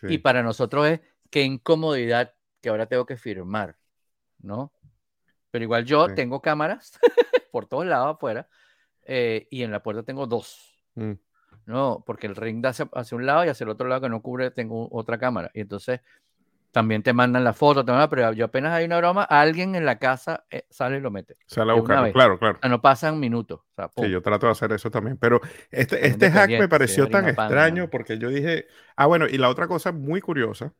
sí. Y para nosotros es qué incomodidad que ahora tengo que firmar, ¿no? Pero igual yo tengo cámaras por todos lados afuera eh, y en la puerta tengo dos. Mm, No, porque el ring da hacia, hacia un lado y hacia el otro lado que no cubre tengo otra cámara. Y entonces también te mandan la foto, te mandan- pero yo apenas hay una broma, alguien en la casa eh, sale y lo mete. Sale a buscarlo, claro, claro. O sea, no pasan minutos. O sea, pum. Sí, yo trato de hacer eso también. Pero este, este hack me pareció tan pan, extraño porque yo dije, ah, bueno, y la otra cosa muy curiosa,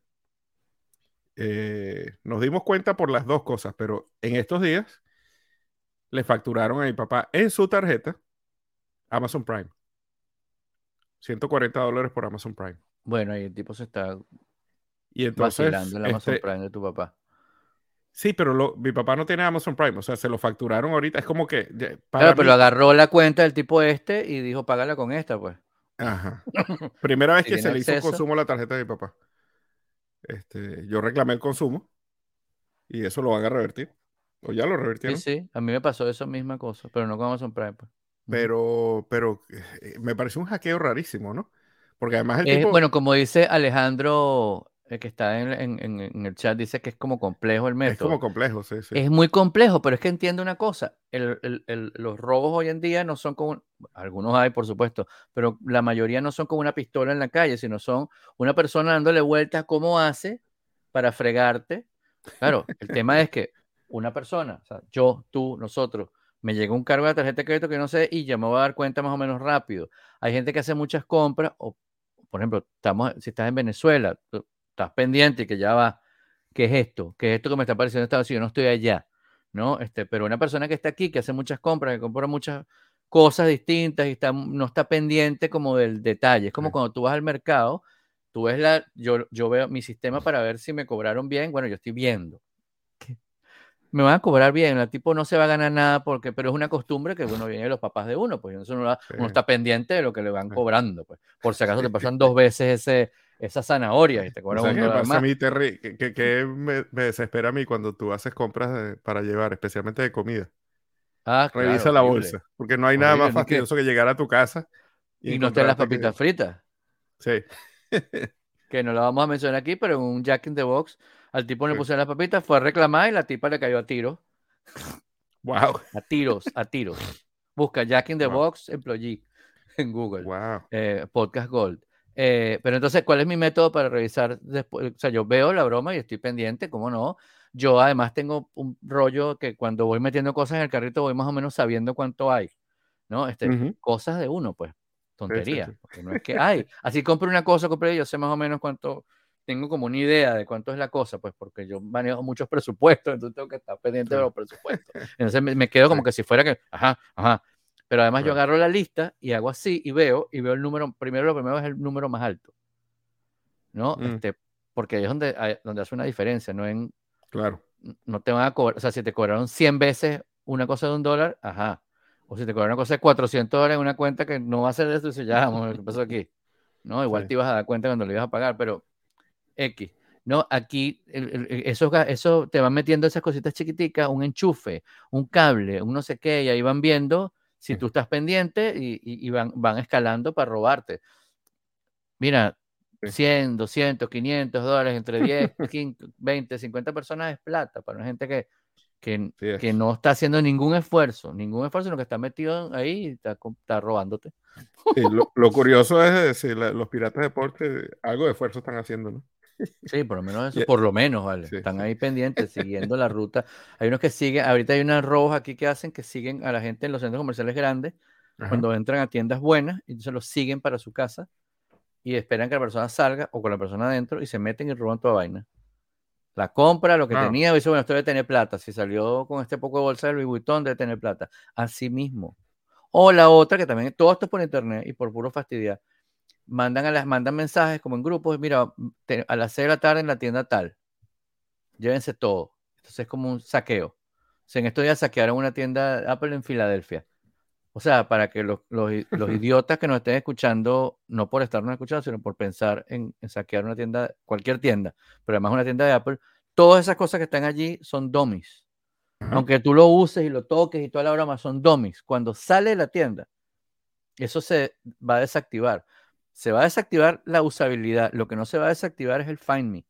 eh, nos dimos cuenta por las dos cosas, pero en estos días le facturaron a mi papá en su tarjeta Amazon Prime. 140 dólares por Amazon Prime. Bueno, y el tipo se está Y entonces, vacilando el Amazon este, Prime de tu papá. sí, pero lo- mi papá no tiene Amazon Prime, o sea, se lo facturaron ahorita. Es como que ya, para Claro, pero mí- agarró la cuenta del tipo este y dijo, págala con esta, pues. Ajá. Primera vez que se le hizo consumo a la tarjeta de mi papá. Este, yo reclamé el consumo y eso lo van a revertir. O ya lo Sí, revertieron. sí, a mí me pasó esa misma cosa, pero no con Amazon Prime. Pues. Pero, pero eh, me pareció un hackeo rarísimo, ¿no? Porque además el Es- tipo. bueno, como dice Alejandro, el que está en, en- el chat, dice que es como complejo el es método. como complejo, sí, sí. Es muy complejo, pero es que entiende una cosa, el- el- el- los robos hoy en día no son con, algunos hay por supuesto, pero la mayoría no son con una pistola en la calle, sino son una persona dándole vueltas cómo hace para fregarte. Claro, el tema es que una persona, o sea, yo, tú, nosotros, me llega un cargo de tarjeta de crédito que no sé y ya me voy a dar cuenta más o menos rápido. Hay gente que hace muchas compras, o por ejemplo, estamos, si estás en Venezuela, estás pendiente que ya va, ¿qué es esto? ¿Qué es esto que me está apareciendo en Estados Unidos? Yo no estoy allá, ¿no? Este, pero una persona que está aquí, que hace muchas compras, que compra muchas cosas distintas y está, no está pendiente como del detalle. Es como Sí. cuando tú vas al mercado, tú ves la, yo, yo veo mi sistema para ver si me cobraron bien, bueno, yo estoy viendo. ¿Qué? Me van a cobrar bien, el tipo no se va a ganar nada porque, pero es una costumbre que uno viene de los papás de uno, pues uno, la- uno Sí. está pendiente de lo que le van Sí. cobrando, pues. Por si acaso te pasan dos veces ese, esa zanahoria y te cobran ¿Sabes un dólar pasa a más. mí, Terry? Que, que- que me, me desespera a mí cuando tú haces compras de- para llevar, especialmente de comida. Ah, Revisa claro, la horrible. bolsa, porque no hay nada más ¿no? Que- fastidioso que llegar a tu casa Y no estén las papitas fritas, Sí. que no la vamos a mencionar aquí, pero en un Jack in the Box al tipo le Sí. pusieron las papitas, fue a reclamar y la tipa le cayó a tiros. Wow. A tiros, a tiros. Busca Jack in the Wow. Box Employee en Google. Wow. eh, Podcast Gold. Eh, pero entonces, ¿cuál es mi método para revisar después? O sea, yo veo la broma y estoy pendiente, ¿cómo no? Yo además tengo un rollo que cuando voy metiendo cosas en el carrito voy más o menos sabiendo cuánto hay, ¿no? Este, Ujú. Cosas de uno, pues, tontería. sí. porque no es que hay. Así compro una cosa, compré, yo sé más o menos cuánto, tengo como una idea de cuánto es la cosa, pues, porque yo manejo muchos presupuestos, entonces tengo que estar pendiente de Sí. los presupuestos. Entonces me, me quedo como Sí. que si fuera que, ajá, ajá. Pero además yo agarro la lista y hago así y veo, y veo el número, primero lo primero es el número más alto, ¿no? Mm. Este, porque ahí es donde, hay- donde hace una diferencia, no en, Claro. no te van a cobrar, o sea, si te cobraron 100 veces una cosa de un dólar, ajá. O si te cobraron una cosa de 400 dólares en una cuenta que no va a ser de eso, ya, vamos qué pasó aquí. ¿No? Igual Sí. te ibas a dar cuenta cuando lo ibas a pagar, pero X. No, aquí eso, eso te van metiendo esas cositas chiquiticas, un enchufe, un cable, un no sé qué, y ahí van viendo si tú estás pendiente y, van, van escalando para robarte. Mira, 100, 200, 500 dólares entre 10, 20, 50 personas es plata para una gente que, que, no está haciendo ningún esfuerzo, ningún esfuerzo, sino que está metido ahí y está, está robándote. lo, curioso es si los piratas de deporte algo de esfuerzo están haciendo, ¿no? Sí, por lo menos eso, por lo menos, ¿vale? Están ahí pendientes, siguiendo la ruta. Hay unos que siguen, ahorita hay unas robos aquí que hacen que siguen a la gente en los centros comerciales grandes, cuando entran a tiendas buenas, y entonces los siguen para su casa y esperan que la persona salga o con la persona adentro y se meten y roban toda vaina. La compra, lo que ah. tenía, dice, bueno, esto debe tener plata. Si salió con este poco de bolsa de Louis Vuitton, debe tener plata. Así mismo. O la otra, que también, todo esto es por internet y por puro fastidiar. Mandan, a las, mandan mensajes como en grupos, mira, a las 6 de la tarde en la tienda tal. Llévense todo. Entonces es como un saqueo. O sea, en estos días saquearon una tienda Apple en Filadelfia. O sea, para que los, los, idiotas que nos estén escuchando, no por estarnos escuchando, sino por pensar en, saquear una tienda, cualquier tienda, pero además una tienda de Apple, todas esas cosas que están allí son dummies. Aunque tú lo uses y lo toques y toda la broma, son dummies. Cuando sale de la tienda, eso se va a desactivar. Se va a desactivar la usabilidad. Lo que no se va a desactivar es el Find Me.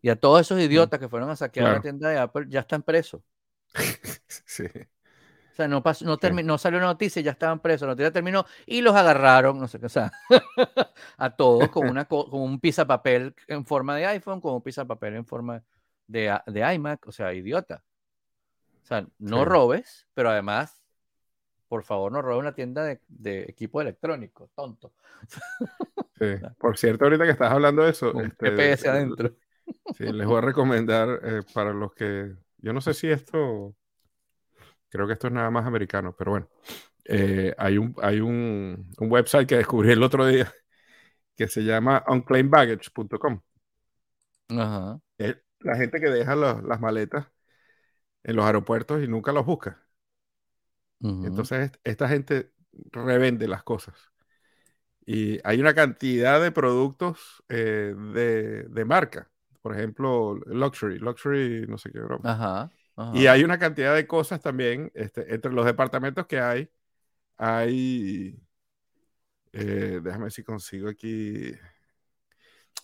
Y a todos esos mm, idiotas que fueron a saquear la tienda de Apple ya están presos. sí. O sea, no, pasó, no, no salió una noticia y ya estaban presos. La noticia terminó y los agarraron, no sé qué, o sea, a todos con, una, con un papel en forma de iPhone, con un papel en forma de, de iMac, o sea, idiota. O sea, no robes, pero además, por favor, no robes una tienda de, de equipo electrónico, tonto. Sí. Por cierto, ahorita que estás hablando de eso, este, adentro. Sí, les voy a recomendar eh, para los que, yo no sé si esto Creo que esto es nada más americano, pero bueno. Eh, hay un, hay un, un, website que descubrí el otro día que se llama unclaimbaggage.com. Ajá. la gente que deja las maletas en los aeropuertos y nunca los busca. Entonces, esta gente revende las cosas. Y hay una cantidad de productos eh, de, de, marca. Por ejemplo, luxury, luxury, no sé qué broma. Ajá. Y hay una cantidad de cosas también, este, entre los departamentos que hay, hay, eh, déjame ver si consigo aquí,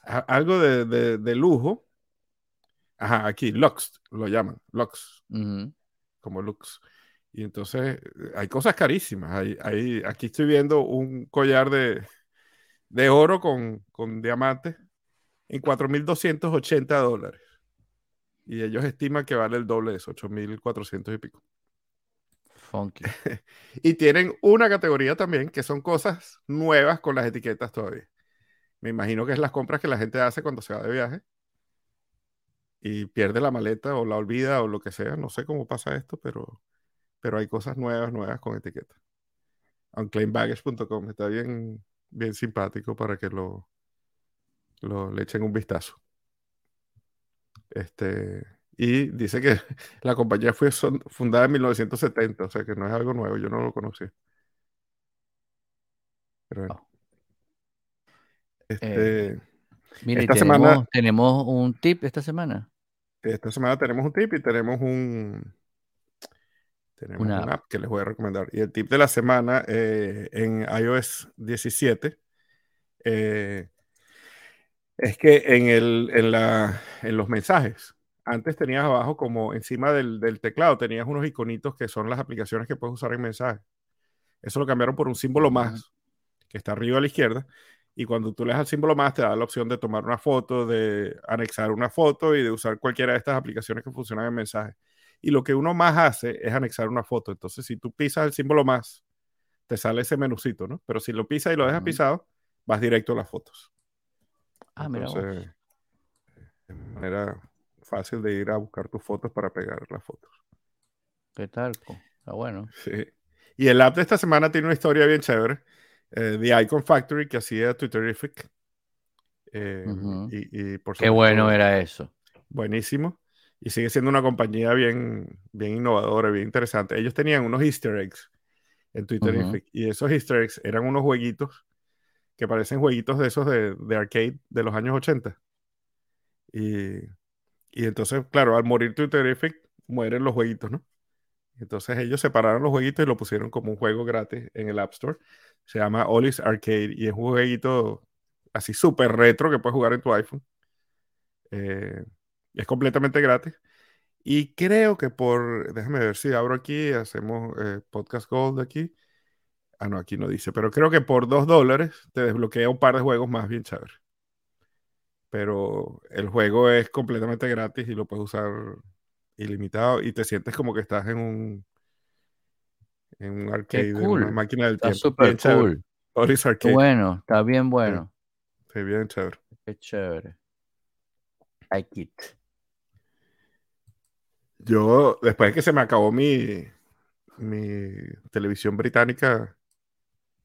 algo de, lujo. Ajá, aquí, Lux, lo llaman, Lux, como Lux. Y entonces hay cosas carísimas. Hay, aquí estoy viendo un collar de, de oro con, con diamantes en 4.280 dólares. Y ellos estiman que vale el doble de eso, 8.400 y pico. Funky. y tienen una categoría también que son cosas nuevas con las etiquetas todavía. Me imagino que es las compras que la gente hace cuando se va de viaje y pierde la maleta o la olvida o lo que sea. No sé cómo pasa esto, pero, pero hay cosas nuevas, nuevas con etiqueta. Unclaimbaggage.com está bien, bien simpático para que lo, lo le echen un vistazo. Este, y dice que la compañía fue fundada en 1970, o sea que no es algo nuevo, yo no lo conocí. Pero Este, eh, esta tenemos, semana tenemos un tip esta semana. Esta semana tenemos un tip y tenemos un tenemos una, app que les voy a recomendar. Y el tip de la semana eh, en iOS 17 eh, es que en, el, en, la, en los mensajes, antes tenías abajo como encima del, del, teclado, tenías unos iconitos que son las aplicaciones que puedes usar en mensajes. Eso lo cambiaron por un símbolo más, que está arriba a la izquierda. Y cuando tú le das al símbolo más, te da la opción de tomar una foto, de anexar una foto y de usar cualquiera de estas aplicaciones que funcionan en mensajes. Y lo que uno más hace es anexar una foto. Entonces, si tú pisas el símbolo más, te sale ese menucito, ¿no? Pero si lo pisas y lo dejas pisado, vas directo a las fotos. Ah, mira. Entonces, manera fácil de ir a buscar tus fotos para pegar las fotos. ¿Qué tal? Está bueno. Sí. Y el app de esta semana tiene una historia bien chévere. Eh, The Icon Factory que hacía Twitterific. Eh, y, por Qué bueno era eso. Buenísimo. Y sigue siendo una compañía bien, bien innovadora, bien interesante. Ellos tenían unos easter eggs en Twitterific. Y esos easter eggs eran unos jueguitos que parecen jueguitos de esos de, arcade de los años 80. Y, y entonces, claro, al morir Twitterific, mueren los jueguitos, ¿no? Entonces ellos separaron los jueguitos y lo pusieron como un juego gratis en el App Store. Se llama Ollie's Arcade y es un jueguito así súper retro que puedes jugar en tu iPhone. Eh, es completamente gratis. Y creo que por, déjame ver si abro aquí, hacemos eh, Podcast Gold aquí. Ah, no, aquí no dice, pero creo que por dos dólares te desbloquea un par de juegos más bien chévere. Pero el juego es completamente gratis y lo puedes usar ilimitado y te sientes como que estás en un en un arcade, en una máquina del está tiempo. Super cool. Arcade. Bueno, está bien bueno. Sí, bien chévere. Qué chévere. I it. Yo, después de que se me acabó mi, mi televisión británica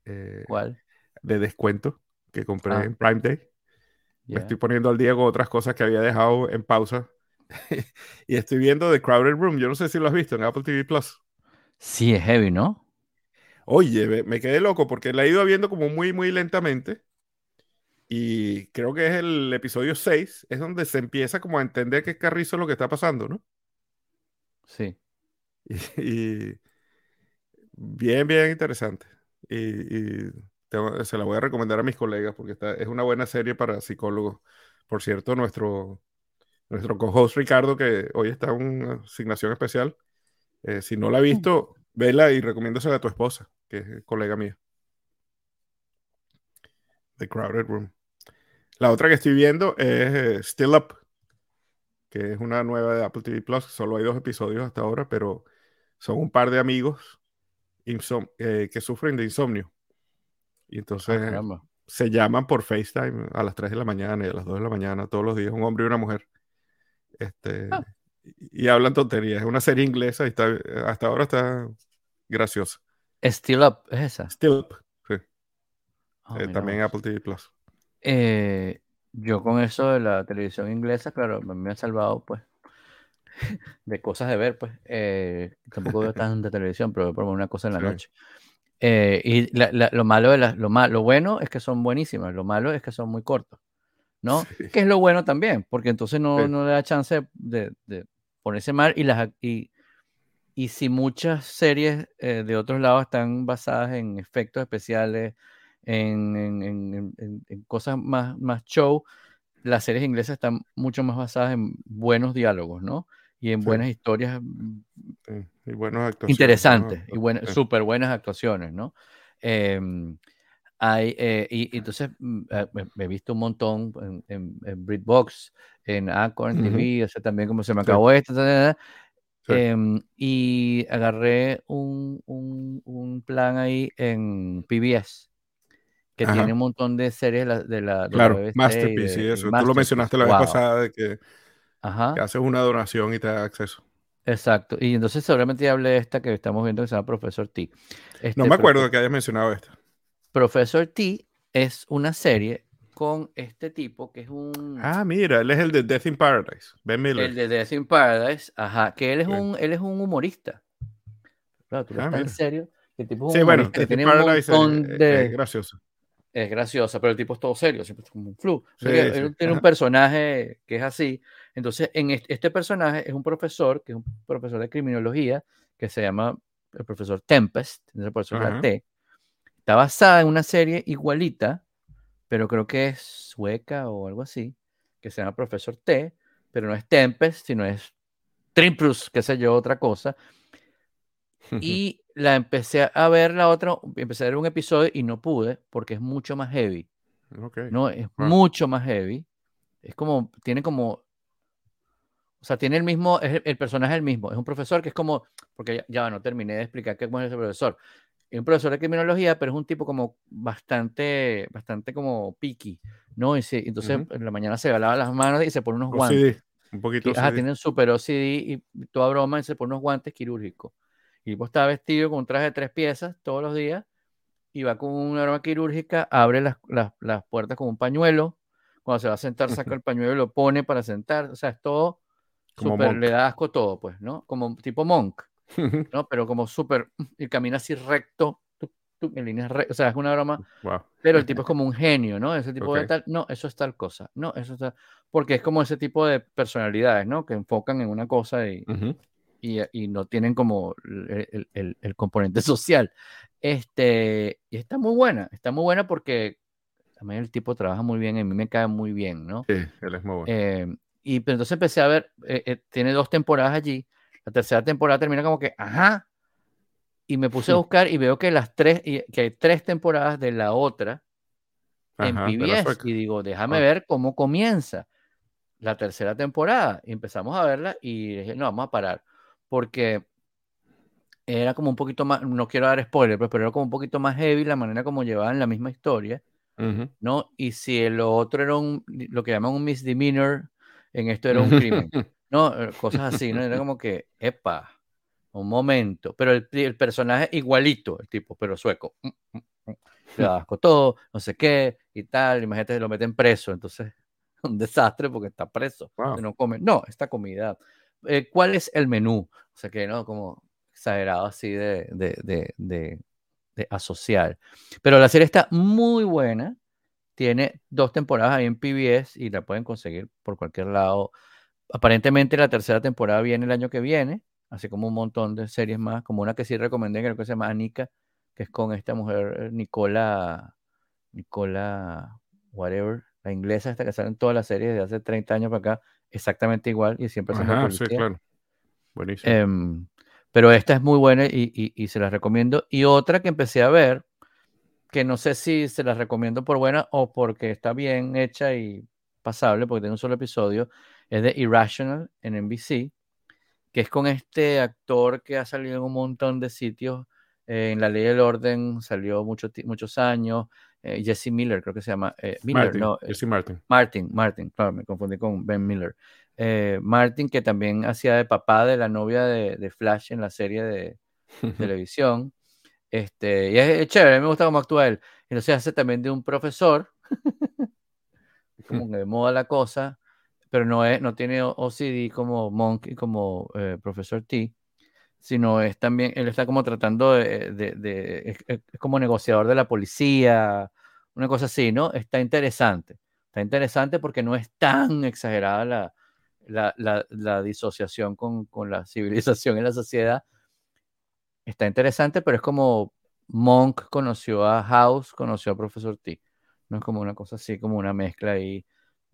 eh, ¿Cuál? de descuento que compré Ah. en Prime Day, me estoy poniendo al día con otras cosas que había dejado en pausa. y estoy viendo The Crowded Room. Yo no sé si lo has visto en Apple TV Plus. Sí, es heavy, ¿no? Oye, me- me quedé loco porque la he ido viendo como muy, muy lentamente. Y creo que es el episodio 6, es donde se empieza como a entender qué carrizo es lo que está pasando, ¿no? Sí. Y, y bien, bien interesante. Y, y tengo- se la voy a recomendar a mis colegas porque está, es una buena serie para psicólogos. Por cierto, nuestro, nuestro co-host Ricardo, que hoy está en una asignación especial, eh, si no la ha visto, vela y recomiéndasela a tu esposa, que es colega mía. The Crowded Room. La otra que estoy viendo es eh, Still Up, que es una nueva de Apple TV Plus. Solo hay dos episodios hasta ahora, pero son un par de amigos insom- eh, que sufren de insomnio. Y Ah, entonces se llaman por FaceTime a las 3 de la mañana y a las 2 de la mañana todos los días, un hombre y una mujer. Este, Ah. y, y hablan tonterías. Es una serie inglesa y está, hasta ahora está graciosa. Still Up, es esa. Still Up, sí. Ah, Eh, también. Apple TV Plus. Eh, yo con eso de la televisión inglesa, claro, me, ha salvado, pues, de cosas de ver, pues. Eh, tampoco veo tanta televisión, pero veo por una cosa en la Sí. noche. Eh, y la- la- lo malo de las, lo, ma- lo bueno es que son buenísimas, lo malo es que son muy cortos, ¿no? Sí. Que es lo bueno también, porque entonces no, Sí. no le da chance de, de ponerse mal y las y, y si muchas series eh, de otros lados están basadas en efectos especiales, en, en- en- en- cosas más, más show, las series inglesas están mucho más basadas en buenos diálogos, ¿no? Y en Sí. buenas historias mm, Sí, Y buenas actuaciones. interesantes buenos y buenas, sí. súper buenas actuaciones, ¿no? Em, hay, eh, y, entonces mm, eh, me, he visto un montón en, en, en BritBox, en Acorn Ujú. TV, o sea, también como se me acabó esto, em, y agarré un, un, un plan ahí en PBS que Ajá. tiene un montón de series de la, de la, de la Claro, BBC y Masterpiece y de- y eso. Tú lo Masterpiece. mencionaste la vez Wow. pasada de que, Ajá. que haces una donación y te da acceso. Exacto. Y entonces seguramente ya hablé de esta que estamos viendo que se llama Profesor T. No Este, me Profe- acuerdo de que hayas mencionado esta. Profesor T es una serie con este tipo que es un Ah, mira, él es el de Death in Paradise, Ben Miller. el de Death in Paradise, ajá, que él es un él es un humorista. Claro, tú lo Ah, estás en serio. El tipo es un Sí, bueno, Death in Paradise es, es- de es gracioso. Es graciosa, pero el tipo es todo serio, siempre es como un flu. Sí, sí, él tiene un ajá. personaje que es así. Entonces, en este, este personaje es un profesor, que es un profesor de criminología, que se llama el profesor Tempest, la Ajá. T. Está basada en una serie igualita, pero creo que es sueca o algo así, que se llama Profesor T, pero no es Tempest, sino es Trimprus, qué sé yo, otra cosa. Y la empecé a ver la otra, empecé a ver un episodio y no pude porque es mucho más heavy. Ok. No, es Ah. mucho más heavy. Es como, tiene como, o sea, tiene el mismo, es el, el personaje es el mismo. Es un profesor que es como, porque ya, ya no terminé de explicar qué es ese profesor. Es un profesor de criminología, pero es un tipo como bastante, bastante como picky, ¿no? Y se- entonces en la mañana se lava las manos y se pone unos guantes. OCD, un poquito Y, ajá, OCD. tiene un super OCD y toda broma y se pone unos guantes quirúrgicos. Y tipo está vestido con un traje de tres piezas todos los días y va con una broma quirúrgica, abre las, las, las puertas con un pañuelo. Cuando se va a sentar, saca el pañuelo y lo pone para sentar. O sea, es todo Como Monk. le da asco todo, pues, ¿no? Como tipo monk, ¿no? Pero como súper, y camina así recto, tuc, en líneas o sea, es una broma, pero el tipo es como un genio, ¿no? Ese tipo de tal, no, eso es tal cosa, no, eso está, porque es como ese tipo de personalidades, ¿no? Que enfocan en una cosa y, y, no tienen como el, el, el, componente social. Este, y está muy buena, está muy buena porque también el tipo trabaja muy bien, a mí me cae muy bien, ¿no? Sí, él es muy bueno. Eh, y pero entonces empecé a ver, eh, eh, tiene dos temporadas allí, la tercera temporada termina como que, ajá, y me puse a buscar y veo que las tres, que hay tres temporadas de la otra en PBS y digo, déjame ah. ver cómo comienza la tercera temporada. Y empezamos a verla y dije, no, vamos a parar, porque era como un poquito más, no quiero dar spoiler, pues, pero era como un poquito más heavy la manera como llevaban la misma historia, ¿no? Y si lo otro era un, lo que llaman un misdemeanor, en esto era un crimen, ¿no? Eh, cosas así, ¿no? Era como que, epa, un momento, pero el, el personaje igualito, el tipo, pero sueco. Mm, mm, mm, le asco todo, no sé qué, y tal, imagínate, lo meten preso, entonces, un desastre porque está preso, no come, no, esta comida. Eh, ¿Cuál es el menú? O sea que, ¿no? Como exagerado así de, de, de, de, asociar. Pero la serie está muy buena, tiene dos temporadas ahí en PBS y la pueden conseguir por cualquier lado. Aparentemente la tercera temporada viene el año que viene, así como un montón de series más, como una que sí recomendé, creo que se llama Anika, que es con esta mujer eh, Nicola, Nicola, whatever, la inglesa esta que sale en todas las series de hace 30 años para acá, exactamente igual y siempre se sí, claro. Buenísimo. Em, pero esta es muy buena y, y, se la recomiendo. Y otra que empecé a ver, que no sé si se la recomiendo por buena o porque está bien hecha y pasable, porque tiene un solo episodio, es de Irrational en NBC, que es con este actor que ha salido en un montón de sitios. Eh, en La Ley del Orden salió mucho, muchos años. Eh, Jesse Miller, creo que se llama. Eh, Miller, Martin, no. Jesse Martin. Martin, Martin, claro, me confundí con Ben Miller. Eh, Martin, que también hacía de papá de la novia de, Flash en la serie de televisión. Este, y es, chévere, a mí me gusta cómo actúa él. Entonces hace también de un profesor, como que de moda la cosa, pero no, es, no tiene OCD como Monk y como eh, Profesor T, sino es también, él está como tratando de, de, es, como negociador de la policía, una cosa así, ¿no? Está interesante. Está interesante porque no es tan exagerada la, la, disociación con, la civilización y la sociedad está interesante, pero es como Monk conoció a House, conoció a Profesor T. No es como una cosa así, como una mezcla y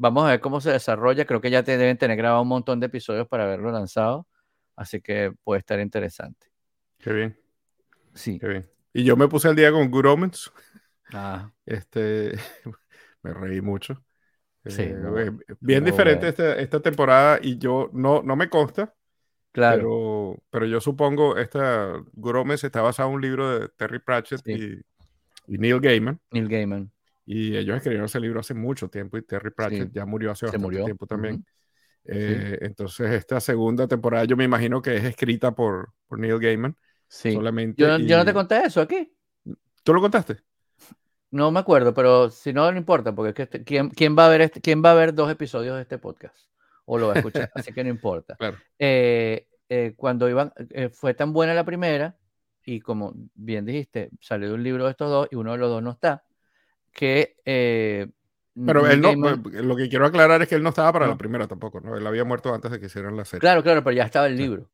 Vamos a ver cómo se desarrolla. Creo que ya te deben tener grabado un montón de episodios para haberlo lanzado. Así que puede estar interesante. Qué bien. Sí. Qué bien. Y yo me puse al día con Good Omens. Ah. Este, me reí mucho. Sí, eh, bien diferente esta, temporada y yo no, no me consta. Claro. Pero, pero yo supongo esta Gromes está basado en un libro de Terry Pratchett y, Neil Gaiman. Neil Gaiman. Y ellos escribieron ese libro hace mucho tiempo y Terry Pratchett ya murió hace bastante tiempo también. Eh, entonces, esta segunda temporada yo me imagino que es escrita por, por Neil Gaiman. Sí. Solamente yo, yo no te conté eso aquí. ¿Tú lo contaste? No me acuerdo, pero si no, no importa, porque es que este, ¿quién, quién, va a ver este, ¿quién va a ver dos episodios de este podcast? O lo va a escuchar, así que no importa. Eh, eh, cuando iban, eh, fue tan buena la primera, y como bien dijiste, salió de un libro de estos dos y uno de los dos no está, que... pero él no, lo que quiero aclarar es que él no estaba para la primera tampoco, ¿no? Él había muerto antes de que hicieran la serie. Claro, claro, pero ya estaba el libro.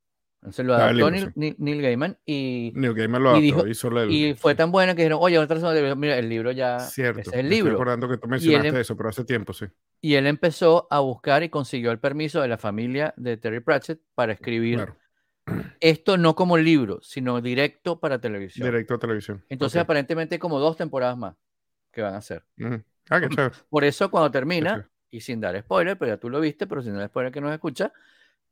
Entonces lo adaptó Neil, Gaiman y. Neil Gaiman lo adaptó, y, y fue tan buena que dijeron, oye, otra persona, mira, el libro ya. Cierto. es el libro. Estoy recordando que tú mencionaste em eso, pero hace tiempo, sí. Y él empezó a buscar y consiguió el permiso de la familia de Terry Pratchett para escribir esto no como libro, sino directo para televisión. Directo a televisión. Entonces, aparentemente, como dos temporadas más que van a hacer. Ah, qué. Por eso, cuando termina, y sin dar spoiler, pero ya tú lo viste, pero sin dar spoiler que nos escucha,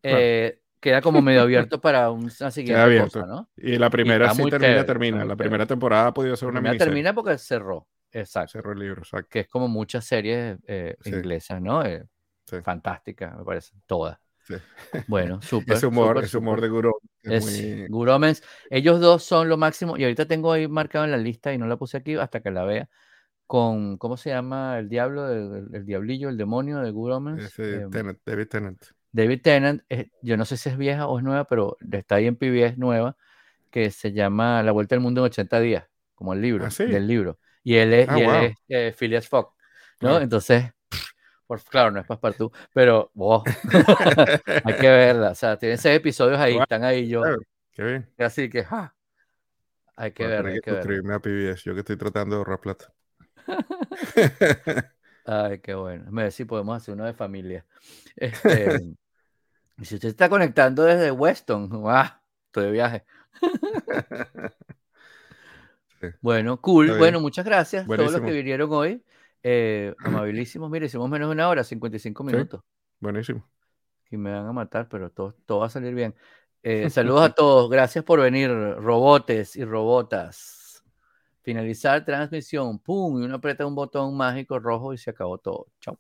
eh, queda como medio abierto para una siguiente cosa, ¿no? Y la primera sí termina, termina. La primera temporada ha podido ser una primera termina porque cerró, exacto. Cerró el libro, exacto. Que es como muchas series eh, inglesas, ¿no? Eh, Fantásticas, me parece, todas. Sí. Bueno, súper. ese humor, ese humor de Guro. Es, Guromens. Ellos dos son lo máximo. Y ahorita tengo ahí marcado en la lista y no la puse aquí hasta que la vea. Con, ¿cómo se llama? El diablo, el, diablillo, el demonio de Guromens. Ese, em, David Tennant. David Tennant, eh, yo no sé si es vieja o es nueva, pero está ahí en PBS nueva, que se llama La Vuelta al Mundo en 80 días. como el libro, ¿Ah, sí? del libro. Y él es, Ah, y él wow. es eh, Phileas Fogg, ¿no? Claro. Entonces, por, claro, no es Passepartout, pero wow, hay que verla. O sea, tiene seis episodios ahí, Wow. están ahí yo, Claro, Qué bien. así que, ¡ja! hay que tener hay que que suscribirme a PBS, yo que estoy tratando de ahorrar plata. Ay, qué bueno. Ver si podemos hacer uno de familia. Este, y si usted está conectando desde Weston, ¡guau! Estoy de viaje. Sí. Bueno, cool. Bueno, muchas gracias a todos los que vinieron hoy. Eh, amabilísimos. Mire, hicimos menos de una hora, 55 Sí. minutos. Buenísimo. Y me van a matar, pero todo, todo va a salir bien. Eh, saludos a todos. Gracias por venir, robotes y robotas. Finalizar transmisión. Pum. Y uno aprieta un botón mágico rojo y se acabó todo. Chao.